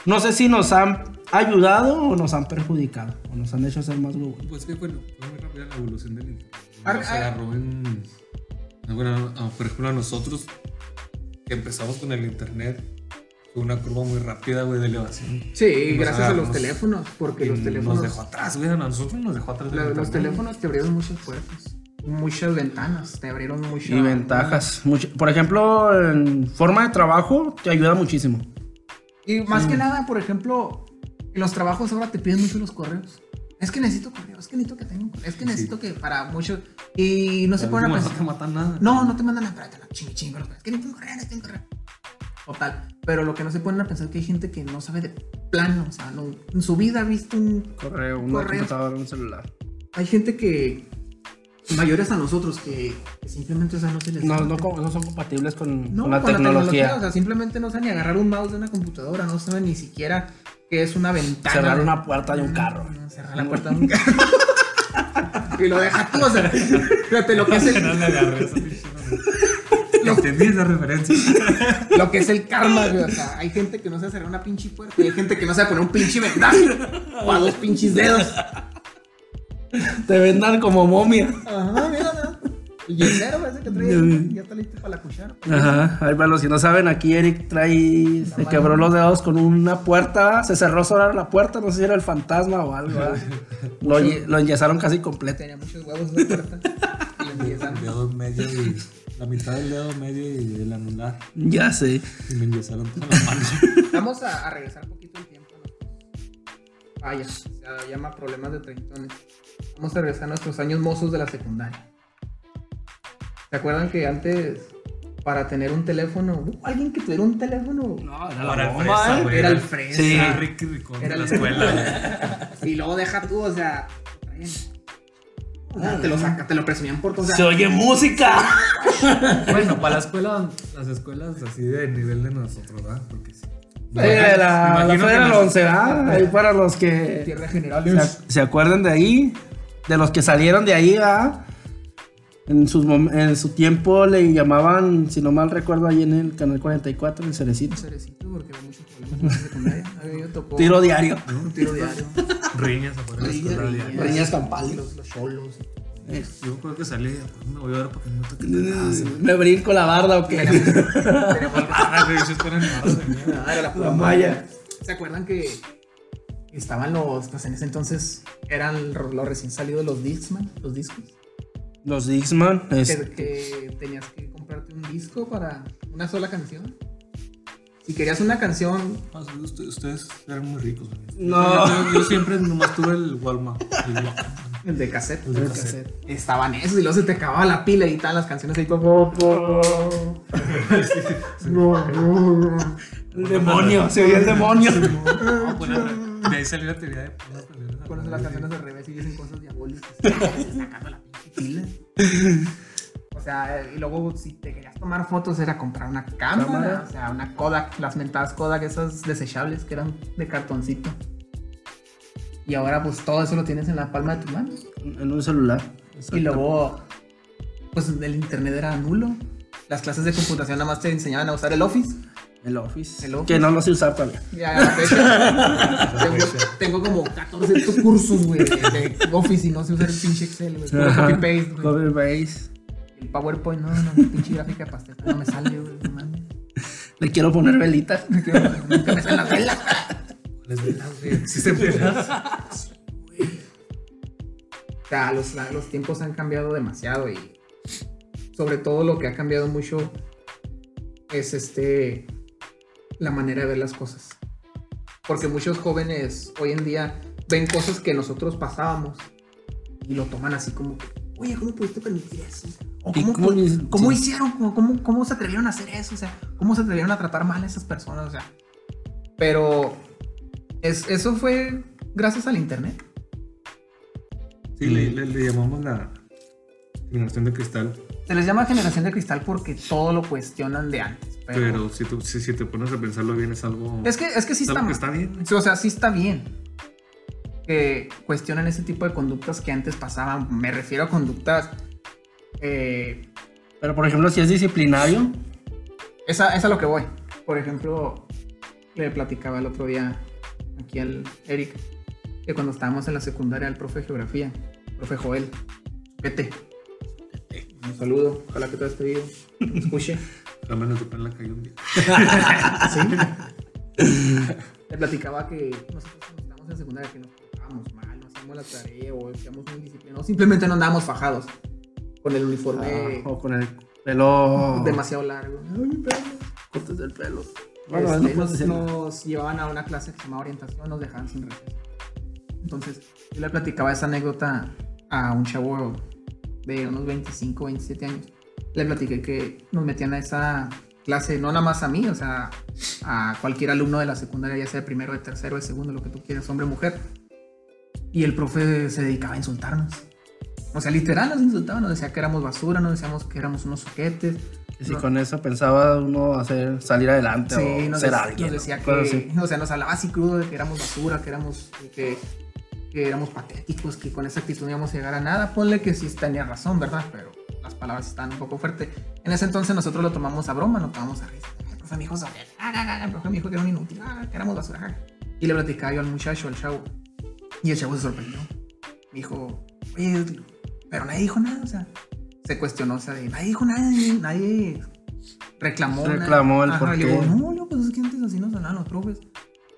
C: no sé si nos han ayudado o nos han perjudicado, o nos han hecho ser más Google.
A: Pues que bueno, fue muy rápida la evolución del internet.
B: Ar-
A: Se
B: ar-
A: agarró en. Bueno, por ejemplo, a nosotros que empezamos con el internet, una curva muy rápida, güey, de elevación.
B: Sí,
A: Nos
B: gracias a los teléfonos, porque los teléfonos.
A: Nos dejó atrás, güey, a nosotros nos dejó atrás.
B: la- los teléfonos te abrieron muchas puertas, muchas ventanas, te abrieron muchas.
C: Y ventajas. mucho- por ejemplo, en forma de trabajo te ayuda muchísimo.
B: Y más que nada, por ejemplo, en los trabajos ahora te piden mucho los correos. Es que necesito correo, es que necesito que tenga un correo, es que necesito que para muchos. Y no se ponen a pensar.
A: No te matan nada.
B: No, no te mandan a chingue, los- es que necesito un correo, necesito un correo. Total. Pero lo que no se ponen a pensar es que hay gente que no sabe de plano, o sea, no, en su vida ha visto un.
C: Correo, una
B: Correo.
C: computadora, un celular.
B: Hay gente que. mayores a nosotros que, que simplemente, o sea, no se les.
C: No, no, no son compatibles con,
B: No,
C: con la
B: con
C: tecnología.
B: O sea, simplemente no saben ni agarrar un mouse de una computadora, no saben ni siquiera qué es una ventana.
C: Cerrar una puerta de un carro.
B: No, cerrar la puerta de un carro. y lo deja tú, o sea, fíjate lo que es el,
A: Entendí esa referencia.
B: lo que es el karma, güey. O sea, hay gente que no sabe cerrar una pinche puerta y hay gente que no sabe poner un pinche vendaje para dos pinches dedos.
C: Te vendan como momia.
B: Ajá, mira, mira. Y el cero, ese que trae, ya está listo para la cuchara.
C: Ajá, ahí para los que no saben, aquí Eric trae, se quebró los dedos con una puerta, se cerró sola la puerta, no sé si era el fantasma o algo. Lo, lo enyesaron casi completo.
B: Tenía muchos huevos esa puerta. Y.
A: El dedo medio y. La mitad del dedo medio y el anular.
C: Ya sé.
A: Y me enyesaron toda la mano.
B: Vamos a, a regresar un poquito el tiempo. ¿no? Vaya, se llama problemas de treintones. Vamos a regresar a nuestros años mozos de la secundaria. ¿Se acuerdan que antes, para tener un teléfono, alguien que tuviera un teléfono?
C: No, era la bomba,
A: fresa,
C: ¿eh?
A: güey.
B: Era el fresa.
C: Sí.
A: Era Ricky Ricón de la
B: el-
A: escuela. güey.
B: Y luego deja tú, o sea, sea, te lo saca, te lo presumían por todo. O sea,
C: Se oye música.
A: Bueno, para la escuela, las escuelas así de nivel de nosotros, ¿verdad? Porque sí.
C: Eh, la, la 11, ¿verdad? Ahí para los que
B: tierra
C: se, se acuerdan de ahí, de los que salieron de ahí, ¿verdad? En, sus en su tiempo le llamaban, si no mal recuerdo, ahí en el canal 44, el Cerecito.
B: Cerecito, porque había muchos problemas en la secundaria. A mí me tocó
C: Tiro diario.
B: un tiro diario.
A: Riñas afuera de la escuela. diario.
C: Riñas campales.
B: Los, los cholos.
A: Yo creo que salí, ¿por qué me voy a ver para que no me toquen nada?
C: ¿Me brinco la barda o qué?
B: Teníamos-
A: Ah, güey, eso espera en el barro, señor.
B: Ah, era la pura
C: La malla.
B: ¿Se acuerdan que estaban los, pues en ese entonces eran los recién salidos los Discman, los discos?
C: Los Dixman.
B: Que,
C: es-
B: que tenías que comprarte un disco para una sola canción. Si querías una canción,
A: Ah, ustedes, eran muy ricos.
C: No.
A: Yo, yo siempre nomás tuve el Walmart. el Walkman.
B: el de cassette.
A: El de cassette.
B: Estaban esos y luego se te acababa la pila y estaban las canciones ahí como...
C: El demonio, se oye el demonio.
A: No, pues, de ahí salió la teoría de poner
B: las canciones al revés y dicen cosas diabólicas. Sacando la pila. O sea, y luego si te querías tomar fotos era comprar una cámara,
C: Cámara.
B: o sea, una Kodak, las mentadas Kodak, esas desechables que eran de cartoncito. Y ahora pues todo eso lo tienes en la palma de tu mano.
C: En un celular.
B: Y luego, pues el internet era nulo. Las clases de computación nada más te enseñaban a usar el Office.
C: El Office.
B: El Office.
C: Que no lo sé usar todavía.
B: Ya, a la fecha, tengo, tengo como 14 cursos, güey, de, Office y no sé usar el pinche Excel, güey. Copy paste, güey.
C: Copy paste.
B: El PowerPoint, no, no, pinche gráfica de pastel, no me sale, güey, no mames.
C: Le quiero poner velitas.
B: Nunca me salen las velas.
A: ¿Cuáles velas, güey? ¿Existen velas?
B: O sea, los, los tiempos han cambiado demasiado y sobre todo lo que ha cambiado mucho es este la manera de ver las cosas. Porque muchos jóvenes hoy en día ven cosas que nosotros pasábamos y lo toman así como, que, oye, ¿cómo pudiste permitir eso? O
C: ¿Y
B: ¿Cómo,
C: cómo
B: cómo,
C: le-
B: cómo
C: sí.
B: hicieron? ¿Cómo, se atrevieron a hacer eso? O sea, ¿cómo se atrevieron a tratar mal a esas personas? O sea, pero es, eso fue gracias al internet.
A: Sí, le, le- le llamamos la generación de cristal.
B: Se les llama generación de cristal porque todo lo cuestionan de antes. Pero,
A: Pero si, tú, si, si te pones a pensarlo bien, es algo.
B: es que, es que sí
A: es
B: está,
A: que está bien.
B: Sí, O sea, sí está bien que cuestionen ese tipo de conductas que antes pasaban. Me refiero a conductas. Eh,
C: Pero por ejemplo, si es disciplinario,
B: esa, es a lo que voy. Por ejemplo, le platicaba el otro día aquí al Eric que cuando estábamos en la secundaria, el profe de geografía, profe Joel, vete. Un saludo, ojalá que todo video lo escuche.
A: Me topé en la calle un día.
B: Sí. Le platicaba que nosotros cuando estábamos en secundaria que nos portábamos mal, no hacíamos la tarea o hacíamos muy disciplinados, simplemente no andábamos fajados con el uniforme
C: ah, o con el pelo
B: demasiado largo. Ay, mi pelo.
C: cortes del pelo.
B: Bueno,
C: no
B: nos,
C: nada.
B: nos llevaban a una clase que se llamaba orientación, nos dejaban sin receso. Entonces, yo le platicaba esa anécdota a un chavo de unos 25, 27 años. Le platiqué que nos metían a esa clase, no nada más a mí, o sea, a cualquier alumno de la secundaria, ya sea de primero, de tercero, de segundo, lo que tú quieras, hombre o mujer. Y el profe se dedicaba a insultarnos. O sea, literal nos insultaba, nos decía que éramos basura, nos decíamos que éramos unos soquetes.
C: Y si
B: No.
C: con eso pensaba uno hacer salir adelante
B: Sí,
C: o
B: nos,
C: ser alguien.
B: nos decía
C: ¿no?
B: Que,
C: así.
B: o sea, nos hablaba así crudo de que éramos basura, que éramos, que, que éramos patéticos, que con esa actitud no íbamos a llegar a nada. Ponle que sí tenía razón, ¿verdad? Pero las palabras estaban un poco fuertes. En ese entonces nosotros lo tomamos a broma, lo tomamos a risa. El profe me dijo, ah, ah, ah, el profe me dijo que era un inútil, ah, que éramos basura. ah. Y le platicaba yo al muchacho, al chavo. Y el chavo se sorprendió. Me dijo, oye, pero nadie dijo nada, o sea, se cuestionó, o sea, de, nadie dijo nada, nadie, nadie reclamó. nada.
C: Reclamó el
B: Ajá,
C: por
B: le
C: qué.
B: digo, no, no, pues es que antes así nos hablaban los profes.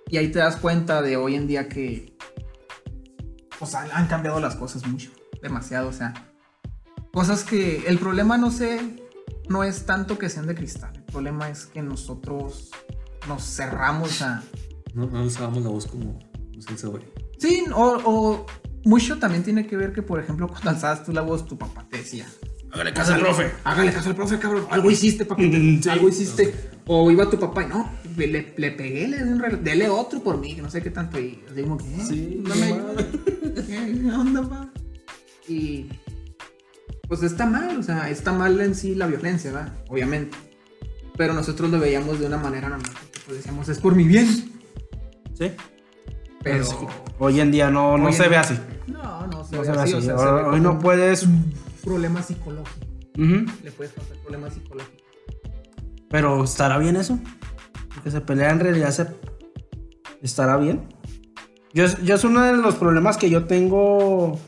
B: Y ahí te das cuenta de hoy en día que, o sea, han cambiado las cosas mucho, demasiado, o sea, cosas que, el problema no sé, no es tanto que sean de cristal, el problema es que nosotros nos cerramos a...
A: No, no alzábamos la voz como se alza hoy.
B: Sí, o, o mucho también tiene que ver que, por ejemplo, cuando alzabas tú la voz, tu papá te decía,
C: Hágale caso al profe.
B: Hágale caso al profe, cabrón. Algo hiciste, papi.
C: Mm, sí.
B: Algo hiciste. O iba tu papá y no, le, le pegué, le un. Dele otro por mí, que no sé qué tanto. Y como que, ¿eh?
C: Sí,
B: no
C: no
B: me. ¿Qué onda, pa? Y pues está mal, o sea, está mal en sí la violencia, ¿verdad? Obviamente. Pero nosotros lo veíamos de una manera normal, pues decíamos, es por mi bien.
C: Sí.
B: Pero.
C: Hoy en día no, no se ve así.
B: no, no se
C: No
B: ve
C: se ve
B: así.
C: así.
B: O sea,
C: Hoy-
B: se ve
C: hoy
B: como
C: no puedes.
B: un problema psicológico.
C: Ujú.
B: Le puedes causar problemas psicológicos.
C: Pero ¿estará bien eso? Que se pelea en realidad se... ¿Estará bien? Yo, yo es uno de los problemas que yo tengo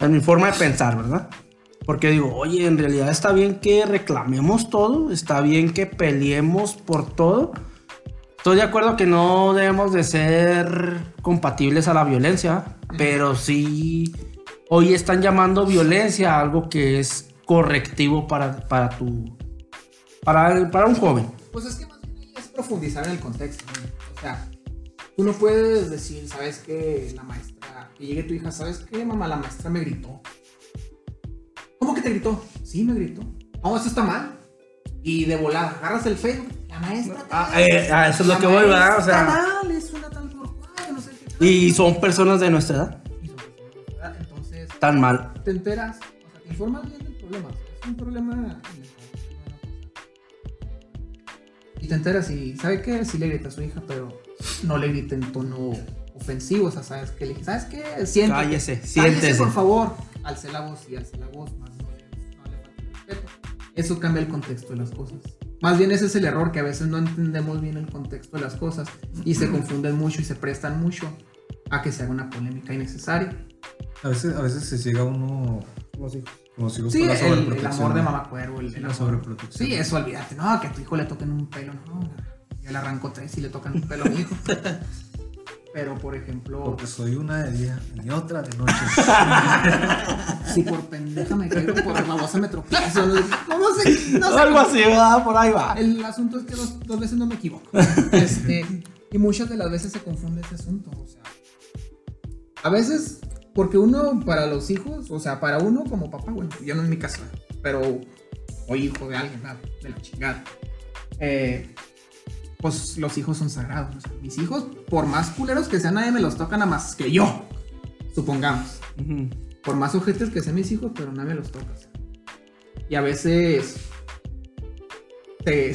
C: en mi forma de pensar, ¿verdad? Porque digo, oye, en realidad está bien que reclamemos todo, está bien que peleemos por todo. Estoy de acuerdo que no debemos de ser compatibles a la violencia, pero sí hoy están llamando violencia algo que es correctivo para, para tu... Para, para un joven.
B: Pues es que más bien ahí es profundizar en el contexto. ¿no? O sea, tú no puedes decir, ¿sabes qué? La maestra, que llegue tu hija, ¿sabes qué, mamá? La maestra me gritó. ¿Cómo que te gritó? Sí, me gritó. No, eso está mal. Y de volada, agarras el Facebook, la maestra.
C: Ah,
B: tal,
C: eh, ah, eso es lo que voy, ¿verdad? O sea-
B: tal, es una tal por cual, no sé qué. tal.
C: Y son personas de nuestra edad.
B: Y son personas, ¿verdad? Entonces,
C: Tan mal.
B: te enteras, o sea, te informas bien del problema. o sea, es un problema. Y te enteras y, ¿sabe qué? Sí le grita a su hija, pero no le grita en tono ofensivo. O sea, ¿sabes qué? Le dije, ¿sabes qué? Siéntate.
C: Cállese,
B: Cállese,
C: siéntese.
B: por favor. Alce la voz y alce la voz, más no le, no le falte el respeto. Eso cambia el contexto de las cosas. Más bien ese es el error, que a veces no entendemos bien el contexto de las cosas y se confunden mucho y se prestan mucho a que se haga una polémica innecesaria.
A: A veces, a veces se llega uno con los hijos
B: Sí,
A: con la
B: el, el amor de mamá cuervo. El, el
A: La sobreprotección.
B: Sí, eso olvídate. No, que a tu hijo le toquen un pelo. No, ya le arranco tres y le tocan un pelo a mi hijo. Pero, por ejemplo,
A: Porque soy una de día y otra de noche.
B: si por pendeja me caigo, por babosa me tropiezo. No, sé, no sé.
C: Algo así, ¿verdad? Por ahí va.
B: El asunto es que dos, dos veces no me equivoco. Este, y muchas de las veces se confunde ese asunto. O sea, a veces, porque uno, para los hijos, o sea, para uno como papá, bueno, yo no en mi caso, pero, o hijo de alguien, nada, de la chingada. Eh, pues los hijos son sagrados. o sea, mis hijos, por más culeros que sean, nadie me los toca nada más que yo, supongamos. Por más ojetes que sean mis hijos, pero nadie me los toca. o sea. Y a veces. Te,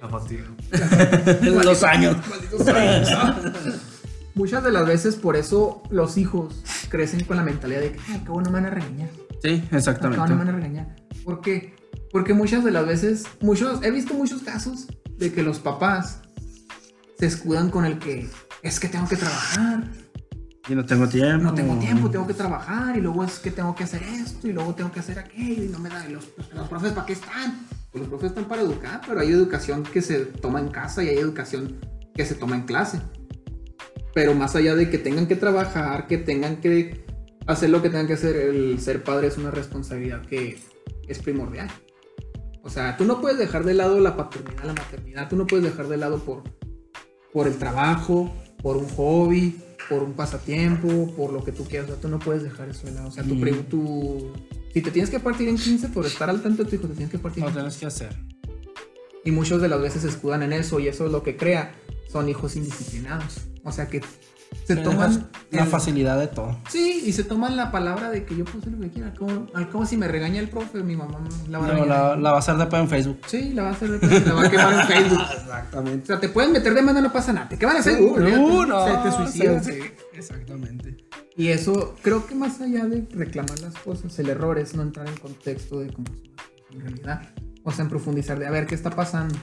A: La fatiga.
C: Los años.
B: Muchas de las veces por eso los hijos crecen con la mentalidad de que, ay, qué bueno me van a regañar.
C: Sí,
B: Al cabo no me
C: exactamente.
B: van a regañar. ¿Por qué? Porque muchas de las veces, muchos, he visto muchos casos de que los papás se escudan con el que es que tengo que trabajar,
C: Y no tengo tiempo.
B: no tengo tiempo, tengo que trabajar y luego es que tengo que hacer esto y luego tengo que hacer aquello y no me da los, los profes para qué están. Pues los profes están para educar, pero hay educación que se toma en casa y hay educación que se toma en clase. Pero más allá de que tengan que trabajar, que tengan que hacer lo que tengan que hacer, el ser padre es una responsabilidad que es primordial. O sea, tú no puedes dejar de lado la paternidad, la maternidad, tú no puedes dejar de lado por, por el trabajo, por un hobby, por un pasatiempo, por lo que tú quieras. O sea, tú no puedes dejar eso de lado. O sea, tu,
C: Mm.
B: tu- si te tienes que partir en 15 por estar al tanto de tu hijo, te tienes que partir
C: Lo
B: en
C: tienes que hacer.
B: y muchos de las veces se escudan en eso y eso es lo que crea. Son hijos indisciplinados. O sea que se toman...
C: la
B: el-
C: facilidad de todo.
B: Sí, y se toman la palabra de que yo puedo hacer lo que quiera. Al cabo si me regaña el profe, mi mamá la va a
C: No, la, la va a hacer después en Facebook.
B: Sí, la va a hacer, la va a quemar en Facebook. O
C: Exactamente.
B: sea, te pueden meter demanda, no pasa nada. Te queman en Facebook.
C: Uh, no,
B: Se te suicidas.
C: sí, sí, exactamente.
B: Y eso, creo que más allá de reclamar las cosas, el error es no entrar en contexto de cómo en realidad. O sea, en profundizar de a ver qué está pasando.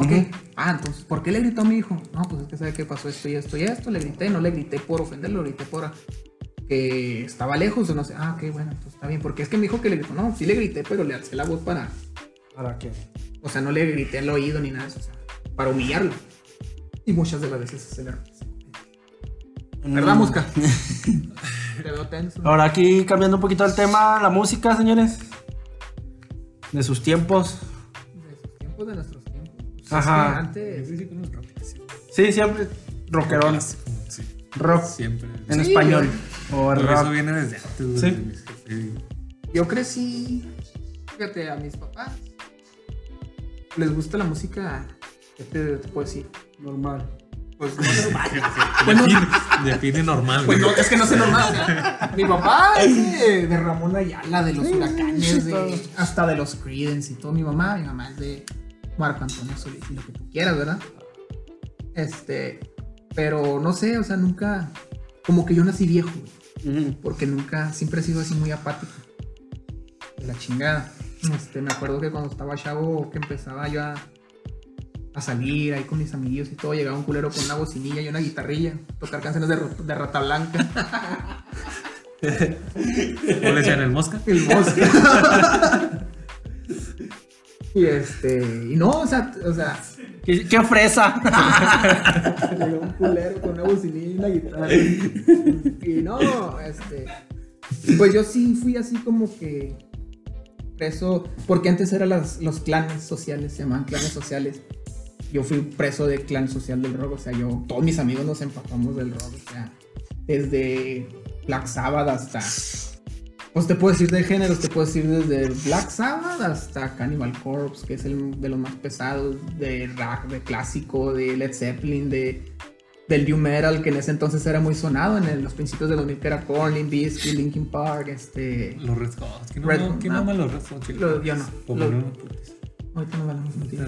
B: Ok. Ah, entonces, ¿por qué le gritó a mi hijo? No, pues es que sabe que pasó esto y esto y esto. Le grité, no le grité por ofenderlo, le grité por que estaba lejos o no sé. Ah, ok, bueno, entonces está bien. Porque es que mi hijo que le gritó, no, sí le grité, pero le alcé la voz para.
C: ¿Para qué?
B: O sea, no le grité al oído ni nada de eso. O sea, para humillarlo. Y muchas de las veces es el error. ¿Verdad,
C: Mm.
B: Musca? Te veo tenso.
C: Ahora aquí cambiando un poquito el tema, la música, señores. De sus tiempos.
B: De sus tiempos, de nuestros Pues
C: Ajá.
B: Antes.
C: Sí, siempre rockerón.
A: Sí.
C: Rock
A: Siempre.
C: en
B: Sí,
C: español. O
A: Pero
C: rock.
A: eso viene desde antes,
C: Sí.
B: Yo crecí. Fíjate, a mis papás. Les gusta la música. ¿Qué te, te puedo decir?
C: Normal.
B: Pues no sé. Pues no-
A: Define, define normal,
B: Pues no, es que no sé normal. mi papá es de, de Ramón Ayala, de los huracanes, de- hasta de los Creedence y todo. Mi mamá, mi mamá es de Marco Antonio Solís y lo que tú quieras, ¿verdad? Este, pero no sé, o sea, nunca, como que yo nací viejo, güey, porque nunca, siempre he sido así muy apático. De la chingada. Este, me acuerdo que cuando estaba chavo, que empezaba yo a, a salir ahí con mis amiguillos y todo, llegaba un culero con una bocinilla y una guitarrilla, tocar canciones de, Rata Blanca.
A: ¿O le echan el mosca?
B: El bosque. y este, y no, o sea, o sea,
C: ¿Qué, qué fresa?
B: llegó un culero con una bocinilla y una guitarra. y no, este, pues yo sí fui así como que preso, porque antes eran las, los clanes sociales, se llamaban clanes sociales. Yo fui preso de clan social del rock, o sea, yo, todos mis amigos nos empapamos del rock, o sea, desde Black Sabbath hasta Pues te puedo decir de géneros, te puedo decir desde Black Sabbath hasta Cannibal Corpse, que es el de los más pesados, de rock, de clásico, de Led Zeppelin, de del new metal, que en ese entonces era muy sonado en el- los principios de 2000, que era Korn, Limp Bizkit, Linkin Park, este...
A: Los Red Hot. ¿Quién
B: Red-
A: no, ¿quién
B: no.
A: los Red Hot? Chili
B: Lo- yo no. Lo-
A: putiza.
B: Ahorita no hablamos mentira.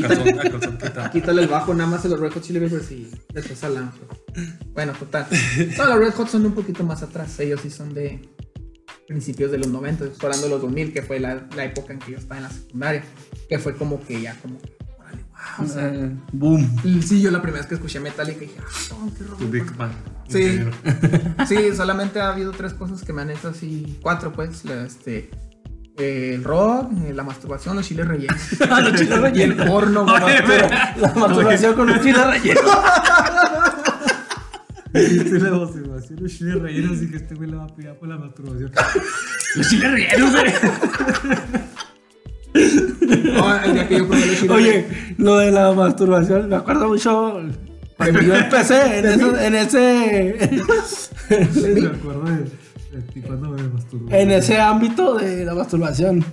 A: Calzón, a calzón quitado.
B: Quítale el bajo nada más a los Red Hot Chili Peppers y después hablamos. Bueno, total. No, los Red Hot son un poquito más atrás. Ellos sí son de principios de los 90, estoy hablando de los 2000, que fue la, la época en que yo estaba en la secundaria. Que fue como que ya como... órale, wow, o sea,
C: Eh, boom.
B: sí, yo la primera vez que escuché Metallica dije, ah, qué rock.
A: Big Bang.
B: Sí. Sí, solamente ha habido tres cosas que me han hecho así, cuatro pues, este, el rock, eh, la masturbación, los chiles rellenos.
C: Ah, los chiles rellenos.
B: Y el porno.
C: La masturbación con un chile relleno.
A: Dijiste la masturbación, los chiles rellenos y que este güey le va a pillar por la masturbación. Los chiles rellenos, güey.
B: No, el día que yo probé los chiles.
C: Oye, lo de la masturbación, me acuerdo mucho cuando yo empecé en, eso- en ese
A: Me acuerdo de, de ti cuando me masturbé.
C: en ese ámbito de la masturbación.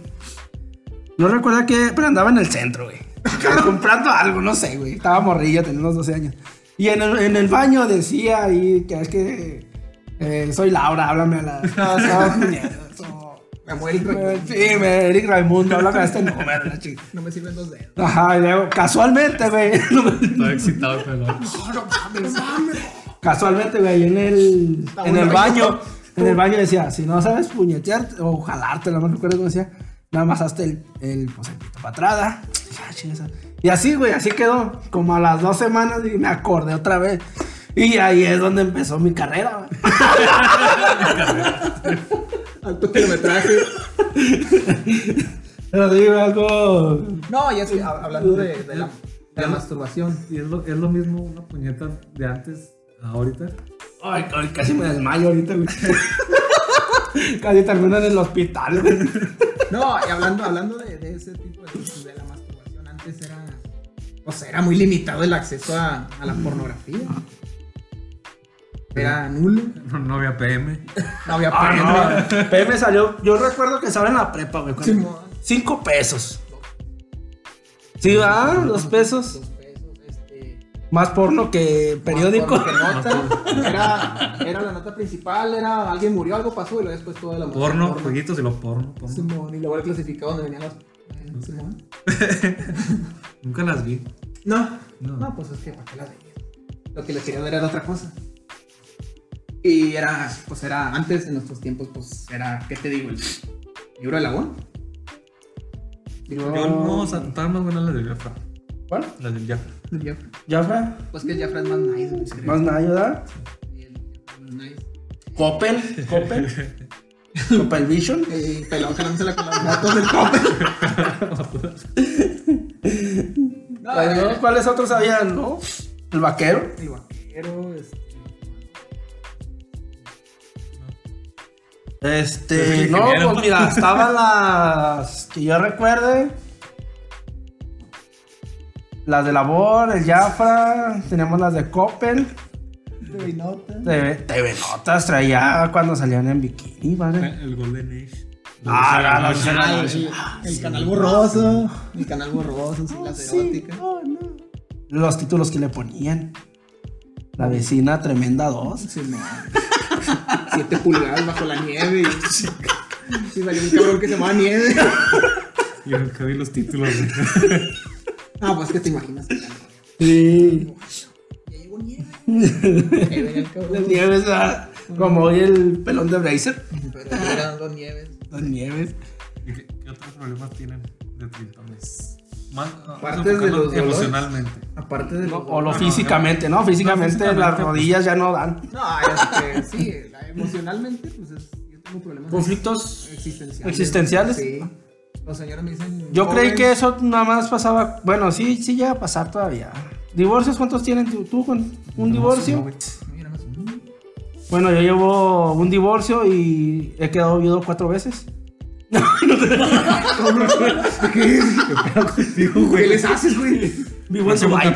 C: No recuerdo que, pero andaba en el centro, güey. comprando algo, no sé, güey. Estaba morrilla, tenía unos 12 años. Y en el, en el baño decía ahí que es que eh, soy Laura, háblame a la. No, estaba puñetas, o-
B: Me muero y
C: Sí, me, Eric Raimundo, habla con este número, la chica.
B: no me sirven dos dedos.
C: Ajá, y luego, casualmente, güey.
A: Estaba excitado.
C: Casualmente, güey, en el,
B: Está
C: en el baño, en el baño decía, si no sabes puñetear o jalarte, no me recuerdo cómo decía, nada más hazte el, el, pues, el pito para atrás, ¿da? Y dije, "Ah, chinga esa". Y así, güey, así quedó, como a las dos semanas y me acordé otra vez. Y ahí es donde empezó mi carrera, güey.
B: Alto kilometraje.
C: Pero digo algo...
B: No, ya estoy hablando de, de la, de la masturbación.
A: Y es lo, es lo mismo una puñeta de antes a ahorita.
C: Ay, ay, casi me desmayo ahorita, güey. casi termino en el hospital, güey.
B: No, y hablando, hablando de, de ese tipo de cosas, de la masturbación, antes era. O sea, era muy limitado el acceso a, a la pornografía. Era nulo.
A: No, no había PM.
B: No había
C: Ah, no. PM salió, yo recuerdo que estaba en la prepa, güey.
B: Simón.
C: Cinco pesos. Sí, ¿verdad? Dos pesos.
B: Dos pesos, este.
C: Más porno que periódico.
B: más porno que nota. Era, era la nota principal, era alguien murió, algo pasó y luego después toda la
A: Porno, jueguitos y lo porno. porno.
B: Simón, y luego el clasificado donde venían
A: Nunca las vi.
B: No,
A: No.
B: no, pues es que ¿para qué las veías? Lo que les quería ver era otra cosa. Y era, pues era, antes en nuestros tiempos, pues era, ¿qué te digo? El libro de Lagón. Libro
A: Yo no, o sea, estaban más buenas las del Jafra.
C: ¿Cuál?
A: Las del Jafra.
B: del Jafra.
C: ¿Jafra?
B: Pues que el Jafra es más nice.
C: Más nadie, ¿verdad?
B: Y el Jafra es más nice.
C: Coppel. Coppel. Coppel Vision.
B: El pelón jalándosela con las motos del cope. no,
C: Ay, ¿no?
B: eh,
C: ¿Cuáles otros habían, no? El vaquero.
B: el vaquero, este.
C: Este,
A: El
C: no, pues mira, estaban las que yo recuerde. Las de Labor, el Jafra, tenemos las de Coppel.
B: De nota.
C: TV, TV Notas traía cuando salían en bikini, ¿vale?
A: El Golden Age.
C: Ah, la- la-
B: Ah, el, el canal borroso. El canal borroso, sí, las eróticas.
C: no. Los títulos que le ponían. La vecina tremenda 2.
B: Sí, no. Siete pulgadas bajo la nieve. Y, y salió un cabrón que se llamaba Nieve.
A: Yo nunca vi los títulos.
B: Ah, pues que te imaginas. que
C: Sí.
B: Nieve.
C: Las nieves, ah, como hoy el pelón de Bracer.
B: Pero eran dos nieves.
C: Las nieves.
A: ¿Y ¿Qué, qué otros problemas tienen de tritones? Más,
B: Aparte de los dolores.
A: emocionalmente.
B: Aparte de los-
C: o lo
A: no,
C: físicamente, ¿no? Físicamente,
A: físicamente,
C: las rodillas ya no dan.
B: No, este, sí, la- emocionalmente, pues es, yo tengo problemas
C: Conflictos
B: existenciales.
C: existenciales.
B: Sí. Los señores me dicen.
C: Yo creí que eso nada más pasaba. Bueno, sí, sí llega a pasar todavía. ¿Divorcios cuántos tienen tú, tú con un divorcio? Bueno, yo llevo un divorcio y he quedado viudo cuatro veces.
B: ¿Qué les haces, güey?
C: Vivo en Dubai.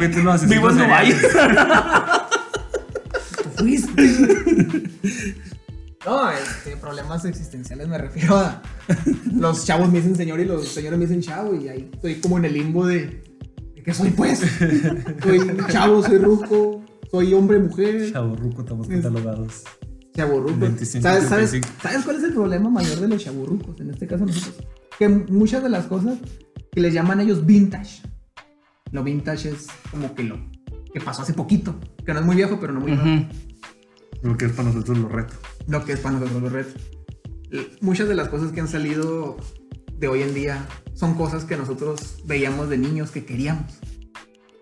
C: Vivo en Dubai.
B: Tú fuiste. No, este, problemas existenciales me refiero a. Los chavos me dicen señor y los señores me dicen chavo, y ahí estoy como en el limbo de. ¿De qué soy, pues? Soy chavo, soy ruco, soy hombre, mujer.
A: Chaborruco, estamos catalogados.
B: Chaburruco.
A: 25,
B: ¿Sabes, sabes,
A: 35.
B: ¿Sabes cuál es el problema mayor de los chaburrucos? En este caso nosotros. Que muchas de las cosas que les llaman ellos vintage. Lo vintage es como que lo que pasó hace poquito. Que no es muy viejo, pero no muy nuevo.
C: Ujú.
A: Lo que es para nosotros lo reto.
B: Lo que es para nosotros los retos. Muchas de las cosas que han salido de hoy en día son cosas que nosotros veíamos de niños que queríamos.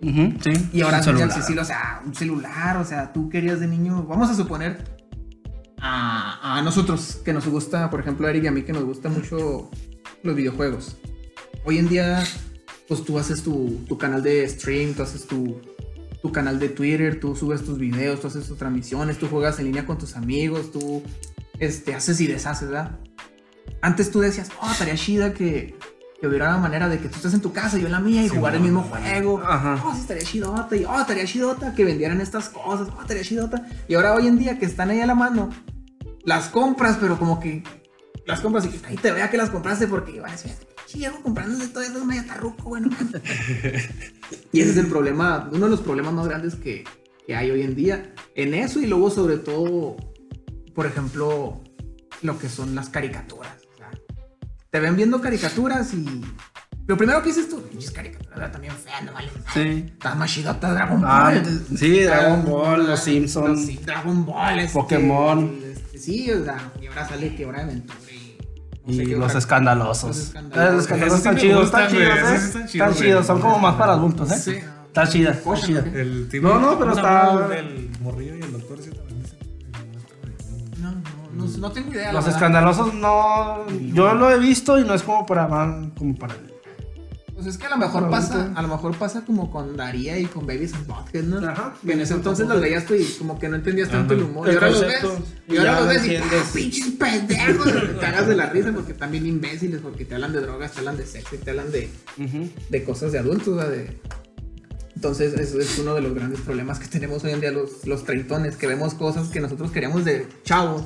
C: Sí.
B: Y ahora
C: celular.
B: accesible, o sea, un celular, o sea, tú querías de niño, vamos a suponer a, a nosotros que nos gusta, por ejemplo, a Eric y a mí que nos gusta mucho los videojuegos. Hoy en día, pues tú haces tu, tu canal de stream, tú haces tu, tu canal de Twitter, tú subes tus videos, tú haces tus transmisiones, tú juegas en línea con tus amigos, tú este, haces y deshaces, ¿verdad? Antes tú decías, oh, estaría chida que, que hubiera una manera de que tú estés en tu casa y yo en la mía y
A: Sí,
B: jugar el mismo juego.
C: Ajá.
B: Oh, sí, estaría chidota. Y, oh, estaría chidota que vendieran estas cosas. Oh, estaría chidota. Y ahora hoy en día que están ahí a la mano, las compras, pero como que las compras y que ahí te vea que las compraste porque van a decir, sí, llevo comprándose todo eso, es medio tarruco, bueno. y ese es el problema, uno de los problemas más grandes que, que hay hoy en día en eso y luego sobre todo, por ejemplo, lo que son las caricaturas. Te ven viendo caricaturas y lo primero que dices tú, pinches caricaturas también feas, no vale.
C: Sí.
B: Está más chidota Dragon Ball.
C: Ah, sí, Dragon Ball, los Simpsons.
B: Sí, Dragon Ball. este,
C: Pokémon.
B: este, sí, o sea, y ahora sale que hora de aventura y, no
C: Y
B: sé qué
C: los escandalosos.
B: Los
C: Eh,
B: escandalosos.
C: Los escandalosos
A: sí
C: están chidos, están chidos, ¿eh?
A: sí están
C: Están
A: chidos,
C: chidos,
A: güey.
C: son como más para adultos, ¿eh?
B: Sí.
C: Está chida, está chida.
B: ¿no?
A: El tipo,
C: No, no, pero
A: ¿cómo se
C: está-
A: El morrillo y el
B: No, no, tengo idea.
C: Los
B: verdad.
C: escandalosos no. Yo lo he visto y no es como para. Como para
B: Pues es que a lo mejor pasa, a lo mejor pasa como con Daría y con Babies and Butthead, ¿no?
C: Ajá.
B: Que en ese entonces los veías tú y como que no entendías tanto el humor. Y ahora los ves. Y ahora los
C: lo
B: ves y. ¡ah, pinches pendejos! Te cagas de la risa porque están bien imbéciles, porque te hablan de drogas, te hablan de sexo y te hablan de, de cosas de adultos, o sea, de... Entonces, eso es uno de los grandes problemas que tenemos hoy en día los, los treintones, que vemos cosas que nosotros queríamos de chavos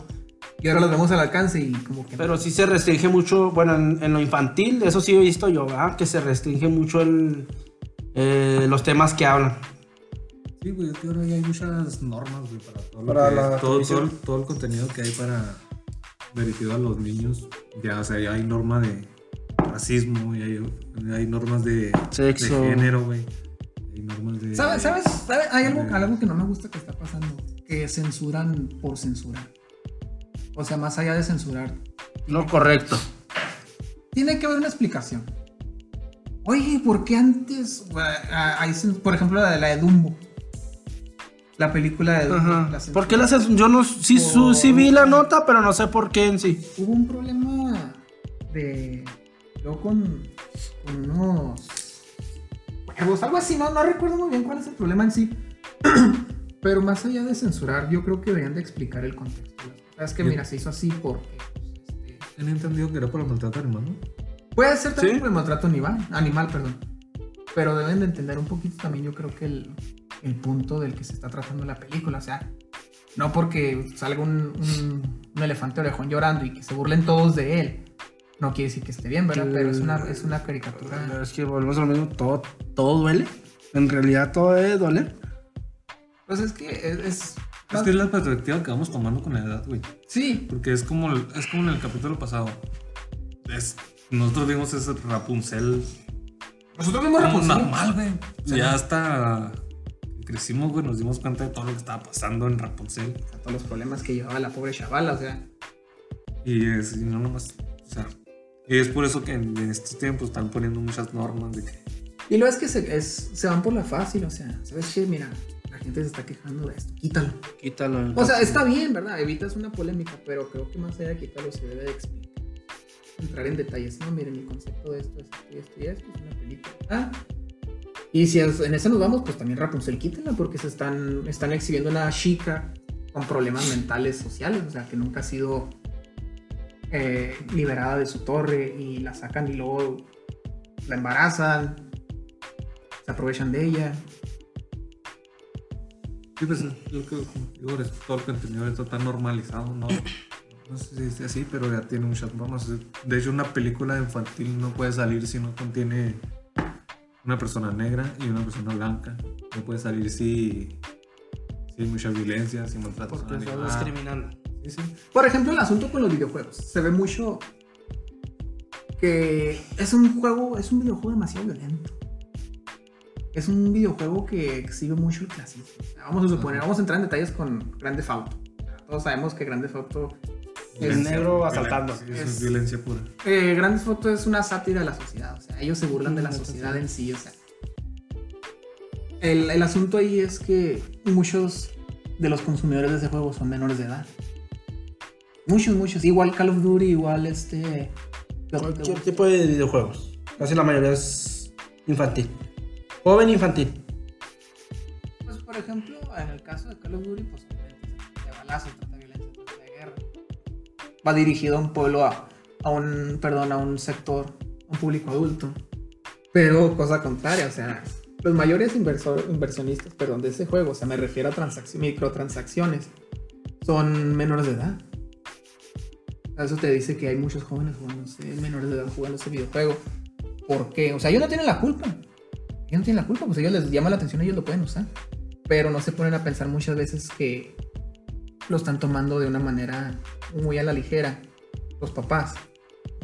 B: y ahora los vemos al alcance y como que...
C: Pero sí se restringe mucho, bueno, en, en lo infantil, eso sí he visto yo, ¿verdad? Que se restringe mucho el, eh, los temas que hablan.
A: Sí, güey, es que ahora ya hay muchas normas, güey, para todo lo
C: Para
A: que-
C: la
A: todo, todo, el- todo el contenido que hay para dirigido a los niños. Ya, o sea, ya hay norma de racismo, ya hay, hay normas de,
C: Sexo.
A: de género, güey. Hay normas de.
B: ¿Sabes? ¿Sabes? ¿Sabes? Hay algo, algo que no me gusta que está pasando. Que censuran por censurar. O sea, más allá de censurar.
C: No correcto.
B: Tiene que haber una explicación. Oye, ¿por qué antes? por ejemplo, la de, la de Dumbo. La película de Dumbo. La.
C: ¿Por qué cens- Yo no, sí, su- sí vi la nota, pero no sé por qué en sí.
B: Hubo un problema de. Yo con, con unos. Algo así, no, no recuerdo muy bien cuál es el problema en sí. Pero más allá de censurar, yo creo que deberían de explicar el contexto. Es que,
A: Yo-
B: mira, se hizo así porque. pues, este,
A: Tenía entendido que era por el maltrato animal, ¿no?
B: puede ser también
C: ¿Sí?
B: por el maltrato animal, animal, perdón. Pero deben de entender un poquito también, yo creo que el, el punto del que se está tratando la película. O sea, no porque salga un, un- un elefante orejón llorando y que se burlen todos de él. No quiere decir que esté bien, ¿verdad? Pero es una, es una caricatura.
C: Es que volvemos a lo mismo, todo, todo duele. En realidad todo debe doler.
B: Pues es que es. es-
A: Es que es la perspectiva que vamos tomando con la edad, güey.
B: Sí,
A: Porque es como, es como en el capítulo pasado. Es, nosotros vimos ese Rapunzel
B: nosotros vimos Rapunzel.
A: normal, güey.
B: Sí.
A: Ya hasta crecimos, güey, nos dimos cuenta de todo lo que estaba pasando en Rapunzel.
B: Todos los problemas que llevaba la pobre chavala, o sea.
A: Y, es, y no nomás, o sea, y es por eso que en, en estos tiempos están poniendo muchas normas de que
B: Y lo es que se, es, se van por la fácil, o sea, ¿sabes qué? Mira, gente se está quejando de esto, quítalo.
C: Quítalo.
B: O sea, está bien, ¿verdad? Evitas una polémica, pero creo que más allá de quitarlo se debe de explicar. Entrar en detalles. No, miren, el concepto de esto es esto y esto y esto, es una película. Ah. Y si en eso nos vamos, pues también Rapunzel quítenla, porque se están, están exhibiendo una chica con problemas mentales sociales, o sea, que nunca ha sido eh, liberada de su torre y la sacan y luego la embarazan, se aprovechan de ella.
A: Sí, pues yo creo que digo, todo el contenido está normalizado, ¿no? No sé si es así, pero ya tiene muchas normas. De hecho, una película infantil no puede salir si no contiene una persona negra y una persona blanca. No puede salir si, si hay mucha violencia, si maltrato
C: Porque discriminando.
A: Sí, sí.
B: Por ejemplo, el asunto con los videojuegos. Se ve mucho que es un juego, es un videojuego demasiado violento. Es un videojuego que exhibe mucho el clasismo. Vamos a suponer, vamos a entrar en detalles con Grande Auto. Todos sabemos que Grande Auto
C: El negro asaltando.
A: Sí, es,
B: Es-
A: violencia pura.
B: eh, Grand Theft Auto es una sátira de la sociedad, o sea, ellos se burlan de la sociedad en sí, o sea. El, el asunto ahí es que muchos de los consumidores de ese juego son menores de edad. Muchos, muchos. Igual Call of Duty, igual este.
C: Cualquier tipo de videojuegos. Casi la mayoría es infantil. Joven infantil.
B: Pues ejemplo, en el caso de Call of Duty, pues obviamente se trata de balazos, se trata de violencia, trata de guerra. Va dirigido a un pueblo, a, a un, perdón, a un sector, a un público adulto. Pero cosa contraria, o sea, los mayores inversor- inversionistas, perdón, de ese juego, o sea, me refiero a transacci- microtransacciones, son menores de edad. Eso te dice que hay muchos jóvenes jugándose, menores de edad jugando ese videojuego. ¿Por qué? O sea, ellos no tienen la culpa. Ellos no tienen la culpa, pues ellos les llama la atención, ellos lo pueden usar. Pero no se ponen a pensar muchas veces que lo están tomando de una manera muy a la ligera los papás.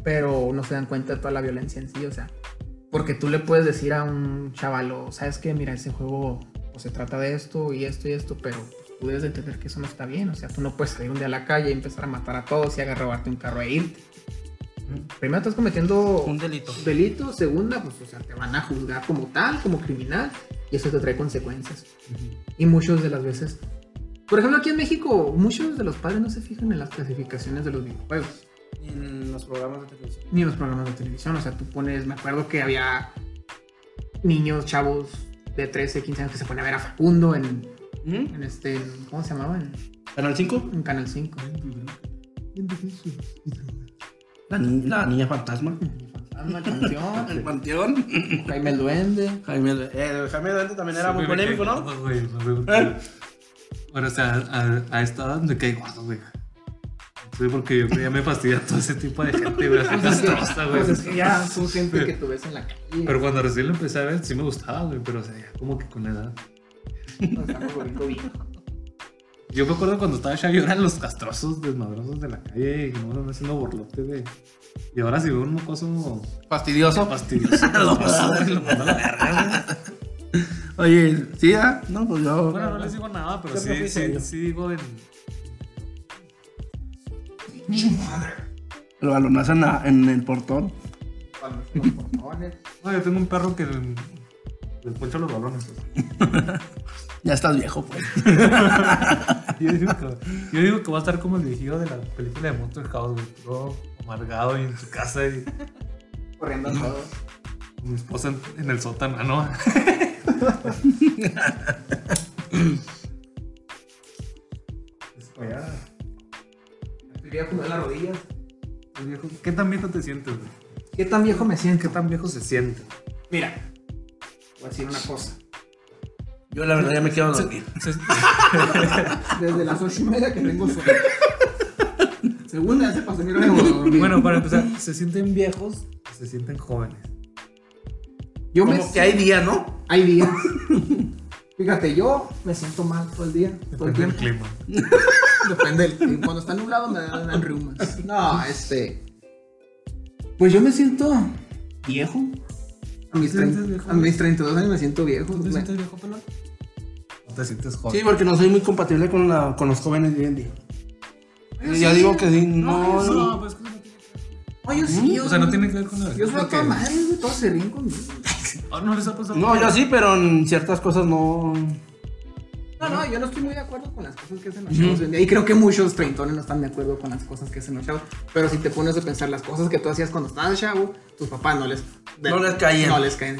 B: Pero no se dan cuenta de toda la violencia en sí, o sea. Porque tú le puedes decir a un chavalo, sabes que mira, ese juego o se trata de esto y esto y esto, pero pues, tú debes de entender que eso no está bien. O sea, tú no puedes salir un día a la calle y empezar a matar a todos y a robarte un carro e irte. Primero estás cometiendo
C: Un delito.
B: delito, segunda, pues o sea, te van a juzgar como tal, como criminal, y eso te trae consecuencias. Y muchas de las veces, por ejemplo, aquí en México, muchos de los padres no se fijan en las clasificaciones de los videojuegos,
C: En los programas de televisión.
B: ni en los programas de televisión. O sea, tú pones, me acuerdo que había niños, chavos de 13, 15 años que se ponían a ver a Facundo en,
C: ¿Mm?
B: en este, ¿cómo se llamaba? En,
C: Canal 5.
B: en Canal 5.
C: La, ni- la niña fantasma.
B: Canción,
C: El panteón.
B: Jaime el Duende.
C: Jaime, eh, Jaime Duende también era muy
A: Sí, me
C: polémico, ¿no?
A: gordo, güey, no.
C: ¿Eh?
A: Bueno, o sea, a, a esta edad me cae gordo, güey. Sí, porque yo ya me fastidia todo ese tipo de gente, güey. así
B: es que-
A: castrosa, güey.
B: pues es que ya son gente que tú ves en la calle.
A: Pero cuando recién lo empecé a ver, sí me gustaba, güey. Pero, o sea, ya como que con la edad.
B: Nos estamos volviendo viejos.
A: Yo me acuerdo cuando estaba Chayo eran los castrosos desmadrosos de la calle y no haciendo borlotes, güey. Y ahora si veo un mocoso
C: Fastidioso.
A: fastidioso, lo paso, güey, lo mando a la verga, güey.
C: Oye, ¿sí? ah? No, pues yo.
A: Bueno, no les digo nada, pero sí, sí, sí digo en.
C: El balonazo en, la- en el portón.
B: Los portones.
A: No, yo tengo un perro que le, le poncha los balones.
C: Ya estás viejo, pues.
A: Yo digo, que, yo digo que va a estar como el viejillo de la película de Monster House, güey. Todo amargado y en su casa y
B: Corriendo a todos.
A: mi esposa en, en el sótano, ¿no?
B: Estoy viejo las rodillas.
A: ¿Qué tan viejo te sientes, güey?
B: ¿Qué tan viejo me siento?
A: ¿Qué tan viejo se siente?
B: Mira, voy a decir una cosa.
C: Yo la verdad ya me quiero dormir.
A: Se-
B: Desde las ocho y media que tengo sueño. Segunda, ya se pasó mi
A: bueno, para empezar, ¿se sienten viejos o se sienten jóvenes?
B: yo me
C: Como que hay días, ¿no?
B: hay días. Fíjate, yo me siento mal todo el día. Todo el
A: Depende del clima.
B: Depende del clima. Cuando está nublado me dan, dan reumas. No, este. Pues yo me siento viejo. A mis,
A: ¿Te sientes
B: trein-
A: viejo?
B: a mis 32 años me siento viejo.
A: ¿Tú te
B: Me-
A: sientes viejo, pelón? ¿O te sientes joven?
C: Sí, porque no soy muy compatible con, la, con los jóvenes de hoy en día. Ya digo que sí, no.
A: No,
C: no.
A: pues que no tiene que ver.
B: Oye, yo sí. yo-
A: O sea, no tiene que ver con la
B: Yo soy
A: porque-
B: toda madre, güey. Todos se ríen conmigo.
A: Ah, no les ha pasado.
C: No, yo sí, pero en ciertas cosas no.
B: No, no, yo no estoy muy de acuerdo con las cosas que hacen los chavos. hoy en día. Y creo que muchos treintones no están de acuerdo con las cosas que hacen los chavos. Pero si te pones a pensar las cosas que tú hacías cuando estabas chavo, tus papás no les...
C: No les caían.
B: No les caen.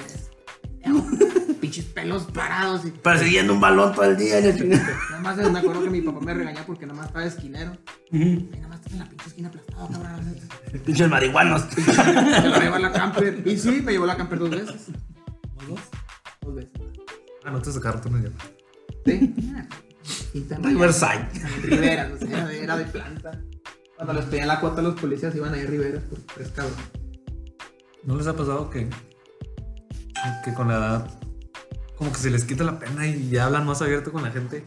B: Pinches pelos parados. Y...
C: Persiguiendo un balón todo el día.
B: Nada más me acuerdo que mi papá me regañaba porque nada más estaba esquinero. Y nada más estaba en la pinche esquina aplastado, cabrón.
C: Pinches marihuanos.
B: Me lo llevó la camper. Y sí, me llevó la camper dos veces.
A: ¿Los dos?
B: Dos veces.
A: Ah, no te sacaron tú, no ya.
B: Sí. En
C: Riverside.
B: Rivera, o sea, era de, planta. Cuando les pedían la cuota a los policías iban ahí a Rivera por tres cabros.
A: ¿No les ha pasado que, que con la edad como que se les quita la pena y ya hablan más abierto con la gente?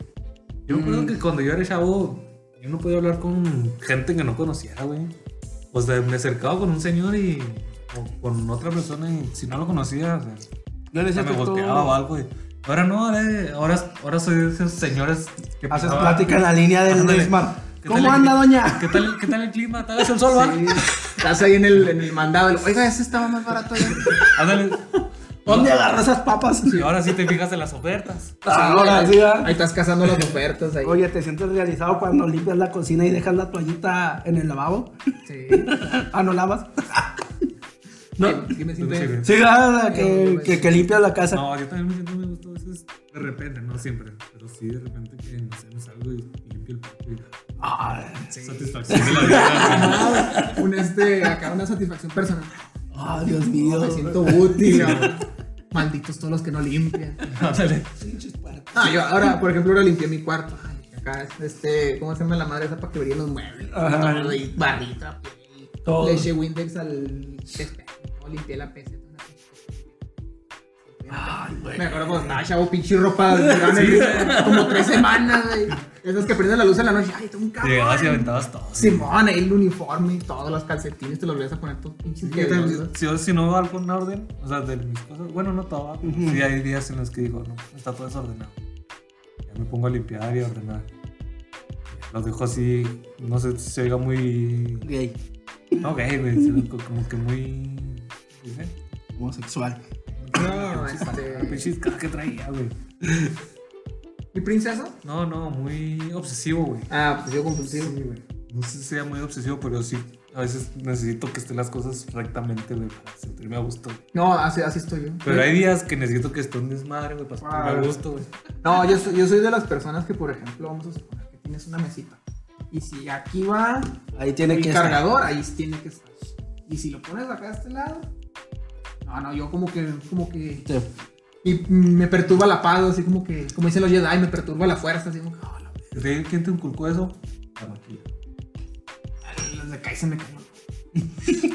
A: Yo me acuerdo que cuando yo era chavo, yo no podía hablar con gente que no conociera, güey. O sea, me acercaba con un señor y o con otra persona y si no lo conocía, o sea,
C: Yo le
A: o sea,
C: decía
A: me volteaba o algo. y- ahora no, ahora, ahora, ahora soy de esos señores que
C: haces
A: pasaba-
C: plática en la línea del
A: Ándale.
C: Nesmar.
A: ¿Qué
C: ¿Cómo
A: tal el
C: anda, doña?
A: ¿Qué tal, qué tal el clima? ¿Está hace el sol, va?
B: Sí, estás ahí en el, en el mandado. Oiga, ese estaba más barato allá.
A: Ándale.
C: ¿Dónde agarró esas papas?
A: Y ahora sí te fijas en las ofertas.
C: Ahora sí, ¿ah?
B: Ahí estás cazando las ofertas ahí.
C: Oye, ¿te sientes realizado cuando limpias la cocina y dejas la toallita en el lavabo?
B: Sí.
C: Ah, ¿no lavas? No.
B: Sí, me siento
A: Sí,
B: bien.
C: Sí, ah, que, que, que limpias la casa.
A: No, yo también me siento muy gusto a veces De repente, no siempre, pero sí de repente que no sé, me salgo y limpio el patio y
C: Ay,
A: satisfacción de la vida.
B: Un este, acá una satisfacción personal.
C: ay, Dios mío.
B: Me siento útil. Malditos todos los que no limpian. Ah, yo ahora, por ejemplo, ahora limpié mi cuarto. Ay, acá, este, ¿cómo se llama la madre esa para que brillen los muebles?
C: Ajá.
B: Todo. Le eché Windex al espejo, limpié la PC.
C: Ay, güey.
B: Me acuerdo cuando estaba chavo, pinche ropa, el- como tres semanas, güey. Esas que prenden la luz en la noche, ay, tengo un cabrón.
A: Llegabas y aventabas todo.
B: Simón, ahí el uniforme y todos los calcetines te los vas a poner todos pinches.
A: Si yo si no hago algún orden, o sea, de mis cosas, bueno, no todo, pero sí hay días en los que digo, no, está todo desordenado. Ya me pongo a limpiar y a ordenar. Los dejo así, no sé si se oiga muy.
C: Gay.
A: No gay, güey, como que muy.
C: Homosexual.
B: No,
A: La
B: este.
A: pinche cara que traía, güey.
B: ¿Mi princesa?
A: No, no, muy obsesivo, güey.
B: Ah, pues yo compulsivo.
A: Sí, güey. No sé si sea muy obsesivo, pero sí, a veces necesito que estén las cosas rectamente, güey, para sentirme a gusto.
B: No, así, así estoy yo.
A: Pero hay días que necesito que esté un desmadre, güey, para sentirme
B: Ah.
A: a gusto, güey.
B: No, yo soy, yo soy de las personas que, por ejemplo, vamos a suponer que tienes una mesita. Y si aquí va
C: Ahí tiene
B: el
C: que estar.
B: cargador, ahí tiene que estar. Y si lo pones acá a este lado. No, no, yo como que, como que.
C: Sí.
B: Y me perturba la paz, así como que, como dicen los Jedi, me perturba la fuerza, así como que, oh, la
A: ¿De ¿Quién te inculcó eso? La maquila.
B: madre, las de y se me cayó.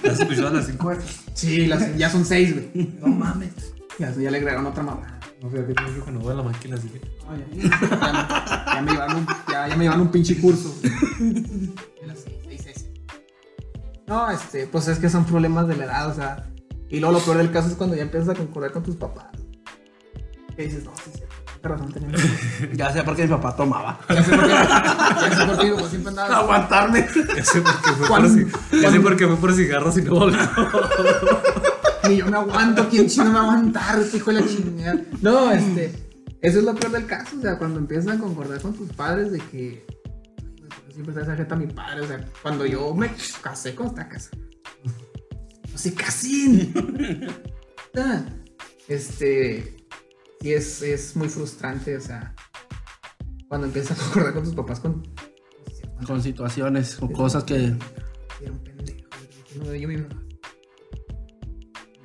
A: ¿Has escuchado a las 5
B: Sí, las, ya son seis, güey.
C: No mames.
B: Ya, ya le agregaron otra mamá.
A: No sé, que tengo que no veo la maquila, así que.
B: ya, ya me llevaron un, ya, ya me llevaron un pinche curso. De las seis, seis, seis. No, este, pues es que son problemas de la edad, o sea. Y luego lo peor del caso es cuando ya empiezas a concordar con tus papás. Que dices, no, sí, sí, qué razón tenemos.
C: Ya sé por qué mi papá tomaba.
B: Ya sé por qué, ya sé por qué, pues siempre andaba.
C: Aguantarme.
A: Ya sé por qué fue por,
B: ¿Cuándo-
A: ci- ya sé
B: cuándo-
A: por qué fue por cigarros y no volvió.
B: Ni yo me aguanto, ¿quién chino me va a aguantar? Este hijo de la chingada. No, este. Eso es lo peor del caso, o sea, cuando empiezas a concordar con tus padres de que. "Ay, güey, ¿por qué Siempre se hace a mi padre, o sea, cuando yo me casé con esta casa. No se casen. Ah, este. Sí, es, es muy frustrante, o sea. Cuando empiezas a concordar con tus papás con.
C: Con situaciones, con cosas que.
B: Era un pendejo. No, yo mismo.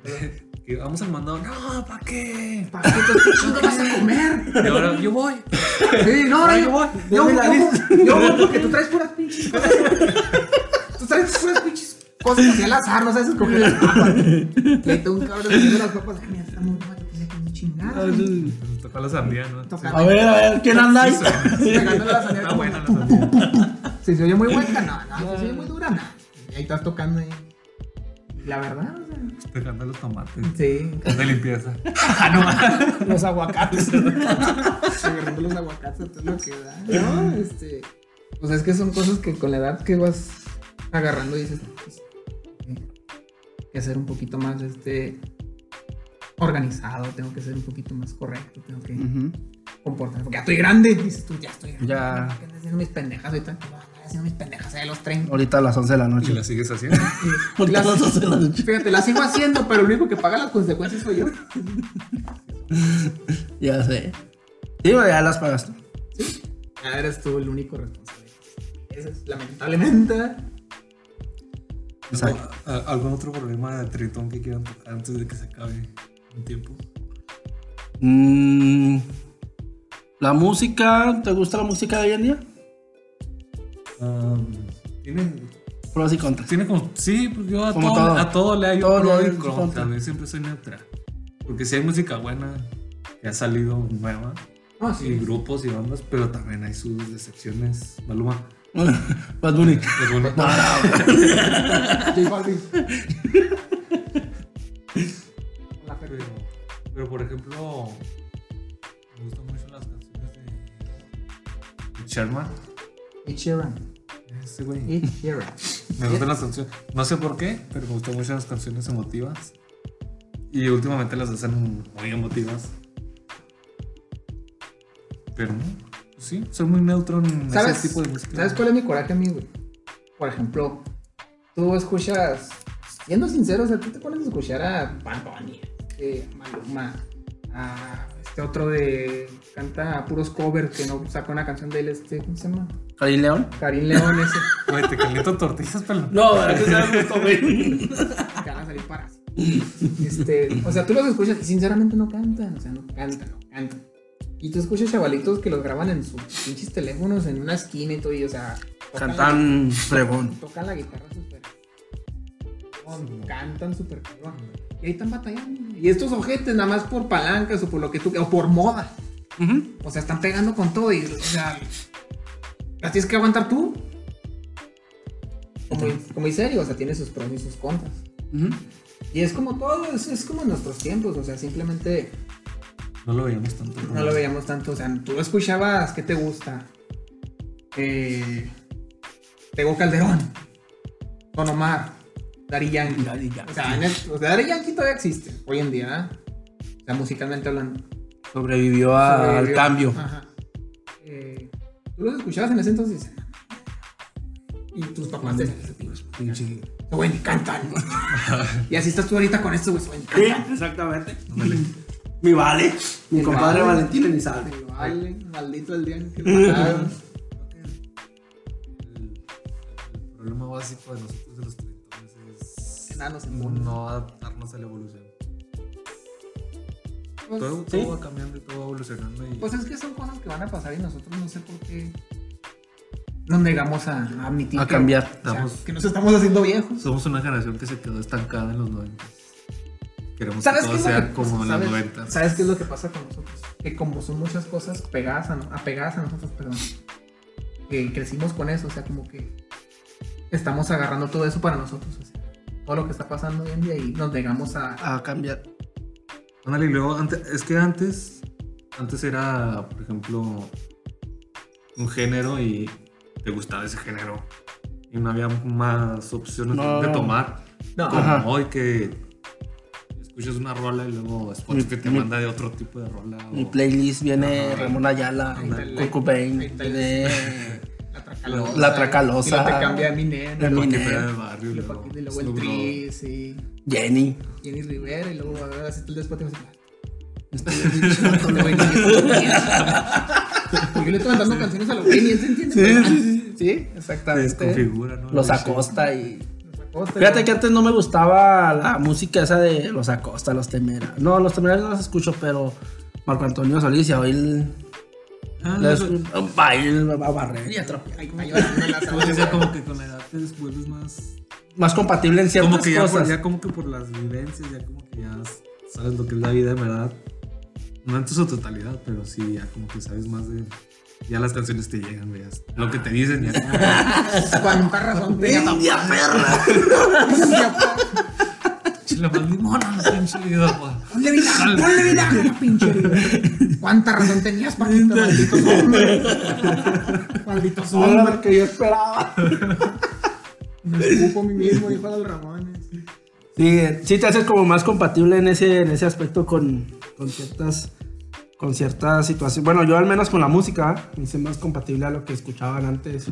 A: Que vamos al mandado. No, ¿para qué?
B: ¿Para qué te chingo vas a comer?
A: Y ahora yo voy.
B: Sí, no, ahora yo voy.
A: yo voy,
B: yo voy porque tú traes puras pinches cosas. Tú traes puras pinches cosas así al azar, no sabes escoger las papas. Y ahí tengo un cabrón haciendo las papas. Ay, mira, está muy bueno, tiene que un chingado.
A: Nos tocó la sandía, ¿no?
B: Tocando.
C: A ver, a ver, ¿quién anda ahí?
B: La sandía
A: Está
B: como-
A: buena la sandía.
B: Si se oye muy buena, no, no, si se oye muy dura, no. Y ahí estás tocando ahí. La verdad, o sea,
A: Pegando los tomates.
B: sí.
A: De limpieza.
B: Los aguacates. Agarrando los aguacates, es lo que da. No, este. Pues es que son cosas que con la edad que vas agarrando y dices, pues, que ser un poquito más este organizado, tengo que ser un poquito más correcto, tengo que
C: Ujú.
B: comportarme. Porque ya estoy grande, dices tú, ya estoy grande.
C: Ya.
B: ¿Qué andas haciendo mis pendejas ahorita? Haciendo mis pendejas a los 30.
C: Ahorita a las 11 de la
A: ¿Y
C: noche.
A: la sigues haciendo?
B: Y
C: Ahorita a
B: las-
C: las 11 de la noche.
B: Fíjate, la sigo haciendo, pero el único que paga las consecuencias soy yo.
C: Ya sé. Sí, ya las pagas tú.
B: Ya eres tú el único responsable. Eso es lamentablemente.
A: ¿Al- ¿Algún otro problema de tritón que quieran tocar antes de que se acabe un tiempo?
C: Mm, la música, ¿te gusta la música de hoy en día?
A: Um, tienen,
C: Pros y contras.
A: tiene como. Sí, pues yo a, todo,
C: todo.
A: a todo le hay
C: Todo
A: pro y contra. Yo siempre soy neutral. Porque si hay música buena que ha salido nueva,
B: No,
A: y grupos y bandas, pero también hay sus decepciones. Maluma.
C: Bad Bunny.
A: Bueno,
B: J Balvin. La
A: pero, pero, por ejemplo, me gustan mucho las canciones de, Sherman.
B: Y Sheeran.
A: Ese güey.
B: Y Sheeran.
A: Me gustan las canciones. No sé por qué, pero me gustan mucho las canciones emotivas. Y últimamente las hacen muy emotivas. Pero no, sí, soy muy neutro en
B: ¿Sabes,
A: ese tipo de música.
B: ¿Sabes cuál es mi coraje a mí, güey? Por ejemplo, tú escuchas, siendo sincero, o sea, tú te pones a escuchar a Bunny, eh, a Maluma, a Este otro de. Canta puros covers que no sacó una canción de él, este. ¿Cómo se llama?
C: Karim León.
B: Karim León, ese.
A: Güey, te caliento tortillas, pero.
C: No, es que se güey.
B: que van a salir para. Este, o sea, tú los escuchas y sinceramente no cantan, o sea, no cantan, no cantan. Y tú escuchas chavalitos que los graban en sus pinches teléfonos en una esquina y todo, y o sea,
C: Cantan fregón.
B: tocan la guitarra súper. Cantan súper. Y ahí están batallando. Y estos ojetes, nada más por palancas o por lo que tú o por moda. O sea, están pegando con todo y, o sea, las tienes que aguantar tú. Como, como dice Eri, o sea, tiene sus pros y sus contras. Y es como todo, es, es como en nuestros tiempos, o sea, simplemente
A: No lo veíamos tanto.
B: no lo veíamos tanto, o sea, tú escuchabas, ¿qué te gusta? Eh, Tego Calderón, Don Omar, Daddy Yankee.
C: Daddy Yankee.
B: O sea, en el- o sea, Daddy Yankee todavía existe, hoy en día, ¿eh? o sea, musicalmente hablando.
C: Sobrevivió a- al cambio.
B: Ajá. Eh, tú los escuchabas en ese entonces. Y tus papás te
C: Pinche-
B: güey, ni cantan. y así estás tú ahorita con esto, güey,
C: Sí,
B: cantan.
C: exactamente. Mi vale. Mi compadre
B: vale.
C: Valentín Elizalde.
B: Me vale, maldito el día en que lo mataron.
A: El, el problema básico de nosotros de los treintones es
B: Enanos en mundo.
A: no adaptarnos a la evolución.
B: Pues,
A: Todo,
C: sí.
A: todo va cambiando y todo va evolucionando. Y
B: Pues es que son cosas que van a pasar y nosotros no sé por qué nos negamos a, a admitir
C: A
B: que-
C: cambiar.
B: o sea,
A: Estamos-
B: que nos estamos haciendo viejos.
A: somos una generación que se quedó estancada en los 90. Queremos
B: ¿Sabes
A: que
B: qué
A: todo
B: es lo
A: sea
B: que
A: como en los
B: ¿sabes,
A: 90.
B: ¿Sabes qué es lo que pasa con nosotros? Que como son muchas cosas pegadas a, no- apegadas a nosotros, perdón, que crecimos con eso, o sea, como que estamos agarrando todo eso para nosotros, o sea, todo lo que está pasando hoy en día y nos negamos a...
C: A cambiar.
A: Ándale, y luego, antes, es que antes, antes era, por ejemplo, un género y te gustaba ese género. Y no había más opciones
C: No.
A: de tomar.
B: No,
A: Como
C: Ajá.
A: hoy que escuchas una rola y luego Spotify
C: Mi-
A: te
C: mi-
A: manda de otro tipo de rola.
C: Mi
A: o-
C: playlist viene
A: Ajá.
C: Ramón Ayala,
B: el-
C: viene
B: la tracalosa.
C: La Tracalosa.
B: Y luego te cambia mi nena.
C: El
B: Y
C: Mine.
A: Paquetera de barrio.
B: luego,
A: luego
B: y luego el. Tri, sí.
C: Jenny.
B: Jenny Rivera y luego a ver así tú el de Spotify.
C: Este,
B: Porque yo le estoy mandando canciones a los güey, él se entiende.
C: Sí, sí, sí. Sí,
A: Te
C: exactamente.
A: desconfigura, ¿no?
C: Los. Acosta y.
B: Acosta,
C: Fíjate que antes no me gustaba la música esa de los Acosta, los Temera. No, los Temera no los escucho, pero Marco Antonio Solís y hoy el.
A: Ah,
C: les- va a barrer y a trapear.
B: Ahí está llorando en la
A: Como que con la edad te vuelves más.
C: Más compatible en ciertas
A: Como que ya por,
C: cosas.
A: ya como que por las vivencias, ya como que ya sabes lo que es la vida en verdad. No en su totalidad, pero sí, ya como que sabes más de. Ya las canciones te llegan, veas. Lo que te dicen, ya.
B: Cuánta razón tenía
C: India perra.
A: Chile más pinche vida, güey.
B: Ponle vinagre, ponle vinagre, pinche vida. ¿Cuánta razón tenías, Paquito?
C: Era
B: hombres.
C: lo que yo esperaba.
B: Me escupo a mí mismo, hijo del Ramones.
C: Sí, sí te haces como más compatible en ese, en ese aspecto con, con ciertas con ciertas situaciones. Bueno, yo al menos con la música ¿eh? me hice más compatible a lo que escuchaban antes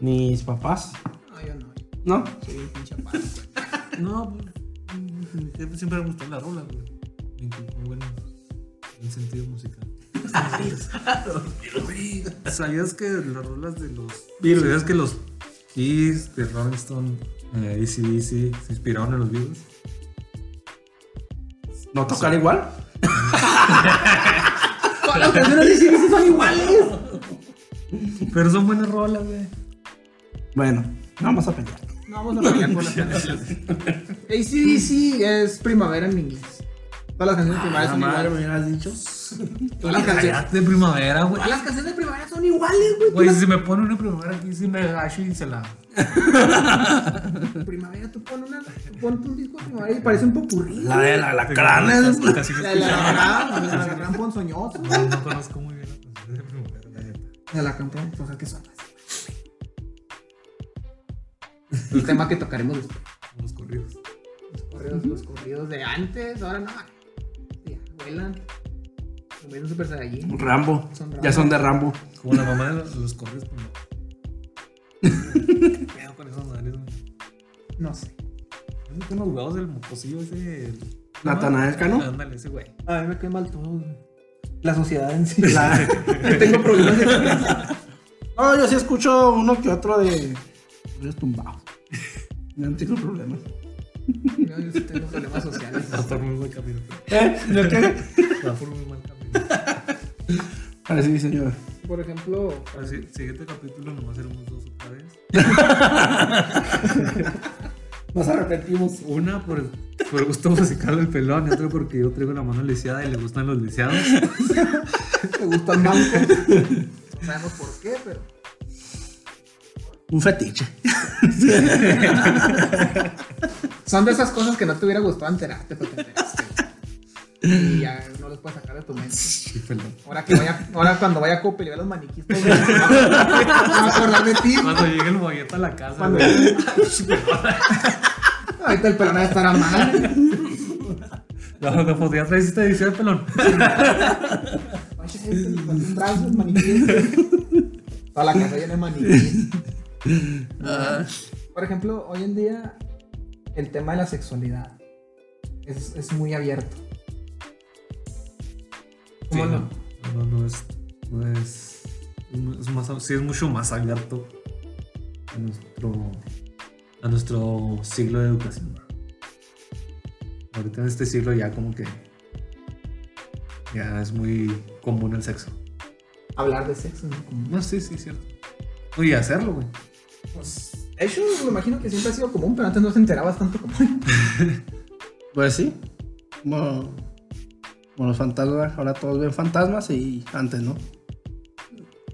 C: mis papás,
B: No, yo no.
C: ¿no?
B: Un pinche.
A: No, pues. Siempre me gustó la rola, güey. Me inculcó buen, buen sentido musical. Sí, ¿Sabías que las rolas de los. ¿Sabías que los Kiss, de Rolling Stone, eh, ACDC se inspiraron en los Beatles?
C: ¿No tocar igual?
B: Todas las canciones de CDC son iguales.
A: Pero son buenas rolas, güey.
C: Bueno, vamos a pelear.
B: No vamos a pelear por las canciones. ACDC es primavera en inglés. Todas las canciones de primavera
C: Ah,
B: son
C: madre,
B: iguales.
C: me hubieras dicho.
B: Todas las canciones.
A: De primavera, güey.
B: Todas las canciones de primavera son iguales, güey.
A: Güey, si me pone una primavera aquí, sí me agacho y se la.
B: Primavera, tú pones una, ponte un disco de primavera y parece un popurrí.
C: La de la lacrana.
A: Casi no
B: La de la gran, la de la gran ponzoñosa.
A: No, no conozco muy bien las canciones de primavera, la neta.
B: De la campeón, pues que son. El tema que tocaremos después.
A: Los corridos.
B: Los corridos, los corridos de antes, ahora no. Vuelan. Comiendo Super Saiyajin.
C: Rambo.
B: Son Rambo.
C: Ya son de Rambo.
A: Como la mamá de los, los no. ¿Qué pedo con esas madres, güey?
B: No sé.
A: Esos con los huevos del mocosillo ese. el-
C: Natanael Cano.
A: Ándale, ese güey.
B: A mí me queda mal todo. güey. La sociedad en sí.
C: La-
B: Tengo problemas de cabeza.
C: No, yo sí escucho uno que otro de. de tumbados. No tengo problemas.
B: No, yo sí tengo problemas sociales.
A: Va por muy mal camino.
C: ¿Eh? ¿Yo qué?
A: Va por muy mal camino.
C: Ah, sí, señor.
B: Por ejemplo,
A: Así, siguiente capítulo nomás seremos dos otra vez.
C: Nos arrepentimos.
A: Una por, por gusto musical del pelón y otra porque yo traigo la mano lisiada y le gustan los lisiados.
B: me gusta el banco. No sabemos por qué, pero.
C: Un fetiche.
B: Son de esas cosas que no te hubiera gustado enterarte, pero te enteraste. Y ya no los puedes sacar de tu mente.
A: Sí.
B: Ahora que vaya, ahora cuando vaya a y vea los maniquís, me van a acordar de ti.
A: Cuando llegue el bollete a la casa,
B: Cuando llegue- Ahorita el pelón va a estar a mal.
A: No, no podía traer esta edición de pelón.
B: Vaya, este, un brazo, maniquí. Toda la casa llena de maniquí. Por ejemplo, hoy en día el tema de la sexualidad es, es muy abierto.
A: Sí,
B: ¿Cómo
A: no, no, no es, no es, es más, sí es mucho más abierto a nuestro, a nuestro siglo de educación. Ahorita en este siglo ya como que ya es muy común el sexo.
B: Hablar de sexo. ¿no? Como-
A: No, sí, sí, cierto. Y hacerlo, güey.
B: Pues, eso me imagino que siempre ha sido común, pero antes no se enterabas tanto como hoy.
C: Pues sí. Como, como los fantasmas, ahora todos ven fantasmas y antes no.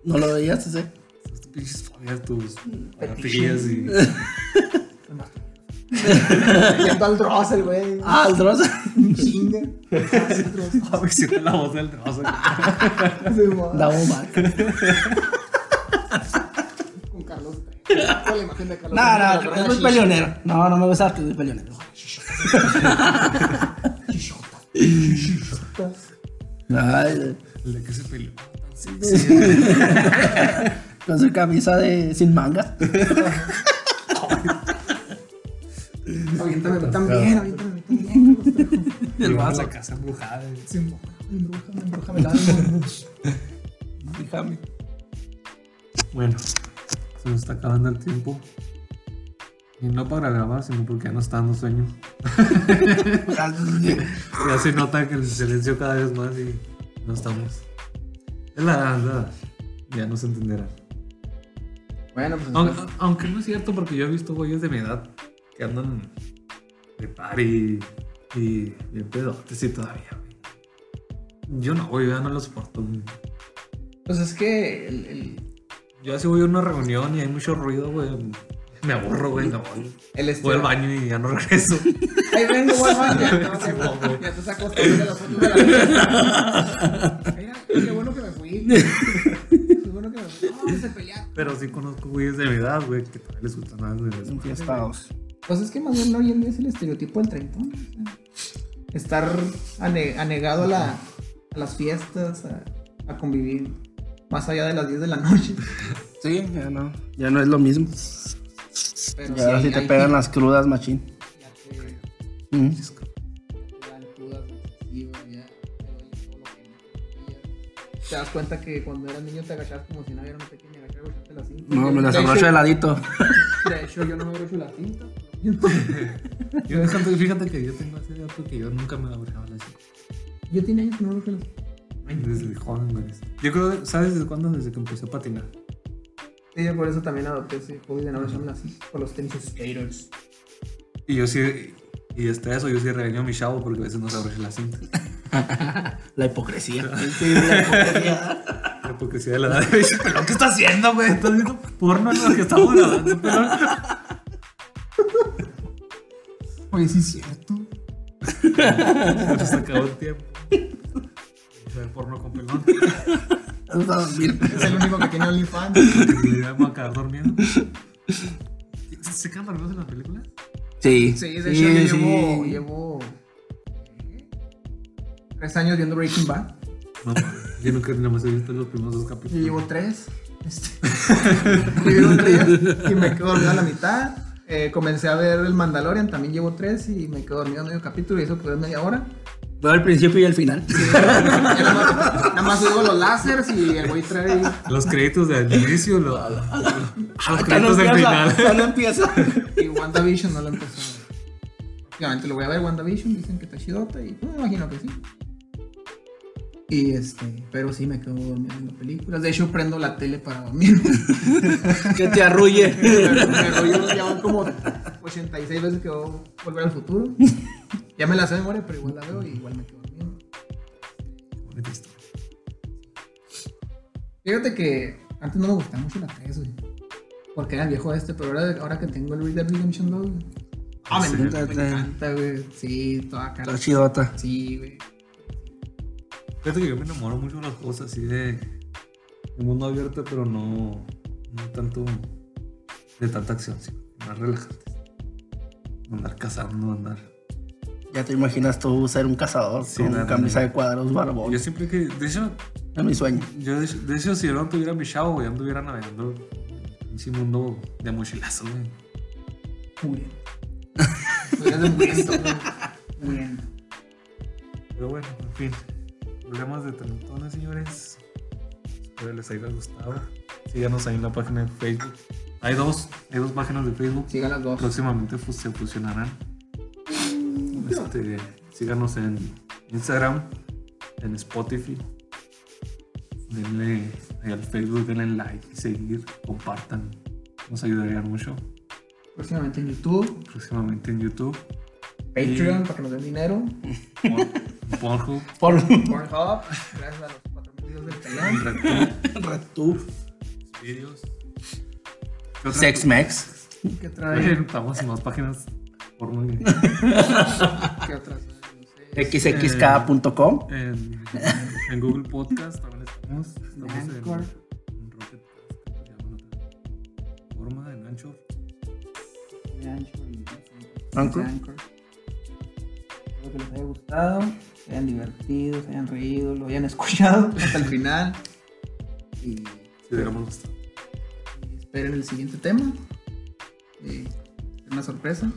C: No lo veías, sí.
A: Tus pinches fobias, tus
B: Fetiches.
A: parafilias y...
B: Viendo al Dross, el güey.
C: Ah, el Dross.
B: Chinga. Sí, Dross.
A: Me siento la voz del trozo.
B: Sí, mo.
C: Da bomba.
B: Con Carlos Trejo. Con la imagen de Carlos
C: No, no,
B: la
C: es muy peleonero. No, no me gusta que soy peleonero.
B: Chichota. Chichota.
C: Ay,
A: que se peleó.
C: con su camisa de sin mangas.
B: Aviéntame a también, aviéntame a también.
C: El
A: Llevaba
C: vaso.
A: la casa embrujada.
B: Sí, mo. Embrújame, embrújame.
C: Déjame.
A: Bueno, se nos está acabando el tiempo. Y no para grabar, sino porque ya nos está dando sueño. Ya se nota que el silencio cada vez más y no estamos. Es la. Ya no se entenderá.
B: Bueno, pues.
A: Aunque, aunque no es cierto, porque yo he visto güeyes de mi edad que andan de party y bien pedotes y todavía. Yo no, güey, ya no lo soporto. güey.
B: Pues es que el, el,
A: Yo así voy a una reunión y hay mucho ruido, güey. Me aburro, güey, voy.
B: el
A: Voy al baño y ya no regreso.
B: Ahí vengo, voy al baño. Ya te vas
A: Sí,
B: a-
A: güey.
B: ya te saco de las fotos de la vida. Mira, qué bueno que me fui. Qué bueno que me fui. No, se pelearon.
A: Pero sí conozco güeyes de mi edad, güey, que todavía les gusta nada de
C: Son
A: eso.
C: fiestados.
B: Pues es que más bien hoy en día es el estereotipo del treintón. estar ane- anegado a, la, a las fiestas, a, a convivir más allá de las 10 de la noche.
C: Sí, ya no. Ya no es lo mismo.
B: Pero
C: Ya ahora
B: sí,
C: te pegan las crudas, machín.
B: ya te-
C: Mm.
B: te dan crudas excesivas, ya te no das cuenta que cuando eras niño te agachabas como si nadie no te quería agachar, abrocharte la cinta.
C: No, me las abrocho de ladito.
B: De hecho, yo no me abrocho la cinta.
A: Yo fíjate, fíjate que yo tengo ese dato que yo nunca me abrochaba la cinta.
B: Yo tenía años que no me abrocho la cinta.
A: Desde joven, güey. Yo creo, ¿sabes desde cuándo? Desde que empecé a patinar.
B: Sí, yo por eso también adopté ese hobby de no la cinta. Por los tenis skaters.
A: Y yo sí, y hasta eso yo sí regaño a mi chavo porque a veces no se abrocha la cinta.
C: La hipocresía. Sí, la hipocresía.
A: La hipocresía de la edad. Me dice, pero ¿qué estás haciendo, güey? ¿Estás viendo porno en lo que estamos grabando? Pero...
B: Oye, sí es cierto.
A: Se acabó el tiempo. Ver porno con pelón.
C: Vamos a dormir.
B: Es el único que tiene OnlyFans.
A: Y vamos a acabar durmiendo. ¿Se quedan dormidos en la película?
C: Sí.
B: Sí, de hecho yo llevo, llevo ¿qué? tres años viendo Breaking Bad.
A: No, yo nunca nada más he visto los primeros dos
B: Yo
A: capítulos.
B: llevo tres. Este, yo llevo tres y me quedo dormido a la mitad. Eh, comencé a ver el Mandalorian, también llevo tres y me quedo dormido a medio capítulo y eso que es media hora.
C: Veo el principio y el final.
B: Nada más- nada más digo los láseres y el güey trae.
A: Los créditos del inicio, lo- a los
C: no
A: créditos del
C: empieza,
A: final.
C: no empieza.
B: Y WandaVision no lo empezó. Obviamente lo voy a ver WandaVision, dicen que está chidota y pues, me imagino que sí. Y este, pero sí me quedo dormido viendo películas. De hecho, prendo la tele para dormir.
C: que te arrulle.
B: me rollo ya van como 86 veces que voy a volver al futuro. Ya me la sé de memoria, pero igual la veo y igual me quedo dormido. Fíjate que antes no me gustaba mucho la 3, güey. Porque era el viejo este, pero ahora, ahora que tengo el Red Dead Redemption 2, güey. Ah, me
A: Sí,
B: encanta, me güey. Sí, toda cara.
C: Está chidota.
B: Sí, güey.
A: Fíjate que yo me enamoro mucho de las cosas así de, de mundo abierto, pero no, no tanto de tanta acción, sino más relajantes. No Andar cazando, andar.
C: Ya te imaginas tú ser un cazador
A: Sí,
C: con
A: nada,
C: camisa de cuadros, barbón.
A: Yo siempre que, de hecho,
C: Es mi sueño.
A: yo de, hecho- de hecho, si yo no tuviera mi chavo, ya anduviera navegando en ese mundo de mochilazo, güey.
B: De muriendo, güey. Muriendo.
A: Pero bueno, en fin. Problemas de Teletona, señores. Espero les haya gustado. Síganos ahí en la página de Facebook. Hay dos, hay dos páginas de Facebook.
B: Sigan las dos.
A: Próximamente se fusionarán. Este, síganos en Instagram, en Spotify. Denle ahí al Facebook, denle like seguir, compartan. Nos ayudarían mucho.
B: Próximamente en YouTube,
A: Próximamente en YouTube,
B: Patreon para que nos den dinero,
A: Pornhub,
C: Por
B: Pornhub, gracias a los 4 videos del pelón.
A: RedTube,
C: RedTube,
A: videos. ¿Qué otra
C: Sex Mex,
B: ¿Qué trae?
A: Estamos en más páginas porno y-
B: ¿Qué otras? No sé.
C: xxk.com.
A: en, en Google Podcast también estamos. Estamos en,
B: Anchor.
A: en Rocket forma, en Anchor.
B: de Anchor
C: Anchor.
B: Espero que les haya gustado, se hayan divertido, se hayan reído, lo hayan escuchado hasta el final. Y,
A: digamos gustado.
B: y esperen el siguiente tema. Eh, una sorpresa.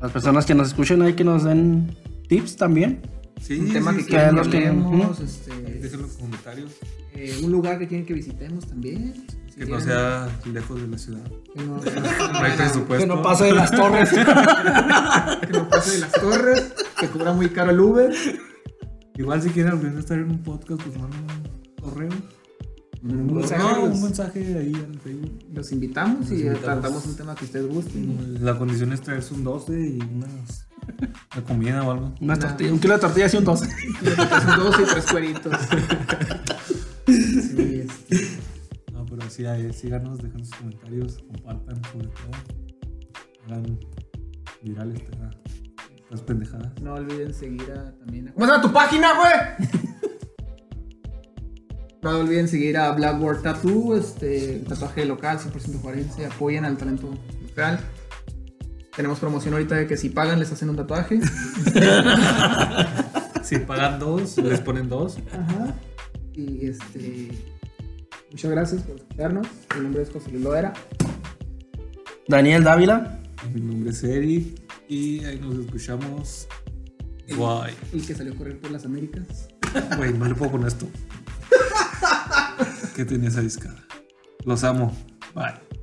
C: Las personas que nos escuchen ahí que nos den tips también.
A: Sí,
B: un tema
A: sí,
B: que
A: sí.
B: quieren que hablemos, este,
A: Dejen los comentarios.
B: eh, un lugar que quieren que visitemos también.
A: Que no sea lejos de la ciudad.
B: que no,
A: No hay presupuesto.
C: Que no pase de las torres.
B: que no pase de las torres, que cobra muy caro el Uber.
A: Igual si quieren estar en un podcast, pues manden un correo.
B: Un mensaje,
A: No,
B: los-
A: un mensaje ahí en Facebook.
B: Los invitamos
A: Los
B: y
A: invitamos.
B: tratamos un tema que ustedes gusten.
A: La condición es traerse un 12 y unas, una comida o algo.
C: Una tortilla, un kilo de tortillas y un 12.
B: Son dos y tres cueritos. Sí,
A: No, pero sí, ahí, síganos, dejen sus comentarios, compartan sobre todo. Hagan virales esta- estas pendejadas.
B: no olviden seguir a, también a... ¿Cómo se llama tu página, güey? No olviden seguir a Blackboard Tattoo, este, tatuaje local, 100% forense. Apoyen al talento local. Tenemos promoción ahorita de que si pagan les hacen un tatuaje.
A: Si pagan dos, les ponen dos.
B: Ajá. Y este. Muchas gracias por escucharnos. Mi nombre es José Luis Loera.
C: Daniel Dávila.
A: Mi nombre es Eric y ahí nos escuchamos. Guay.
B: El que salió a correr por las Américas.
A: Güey, no le puedo poner esto. ¿Qué tenía esa discada? Los amo. Bye.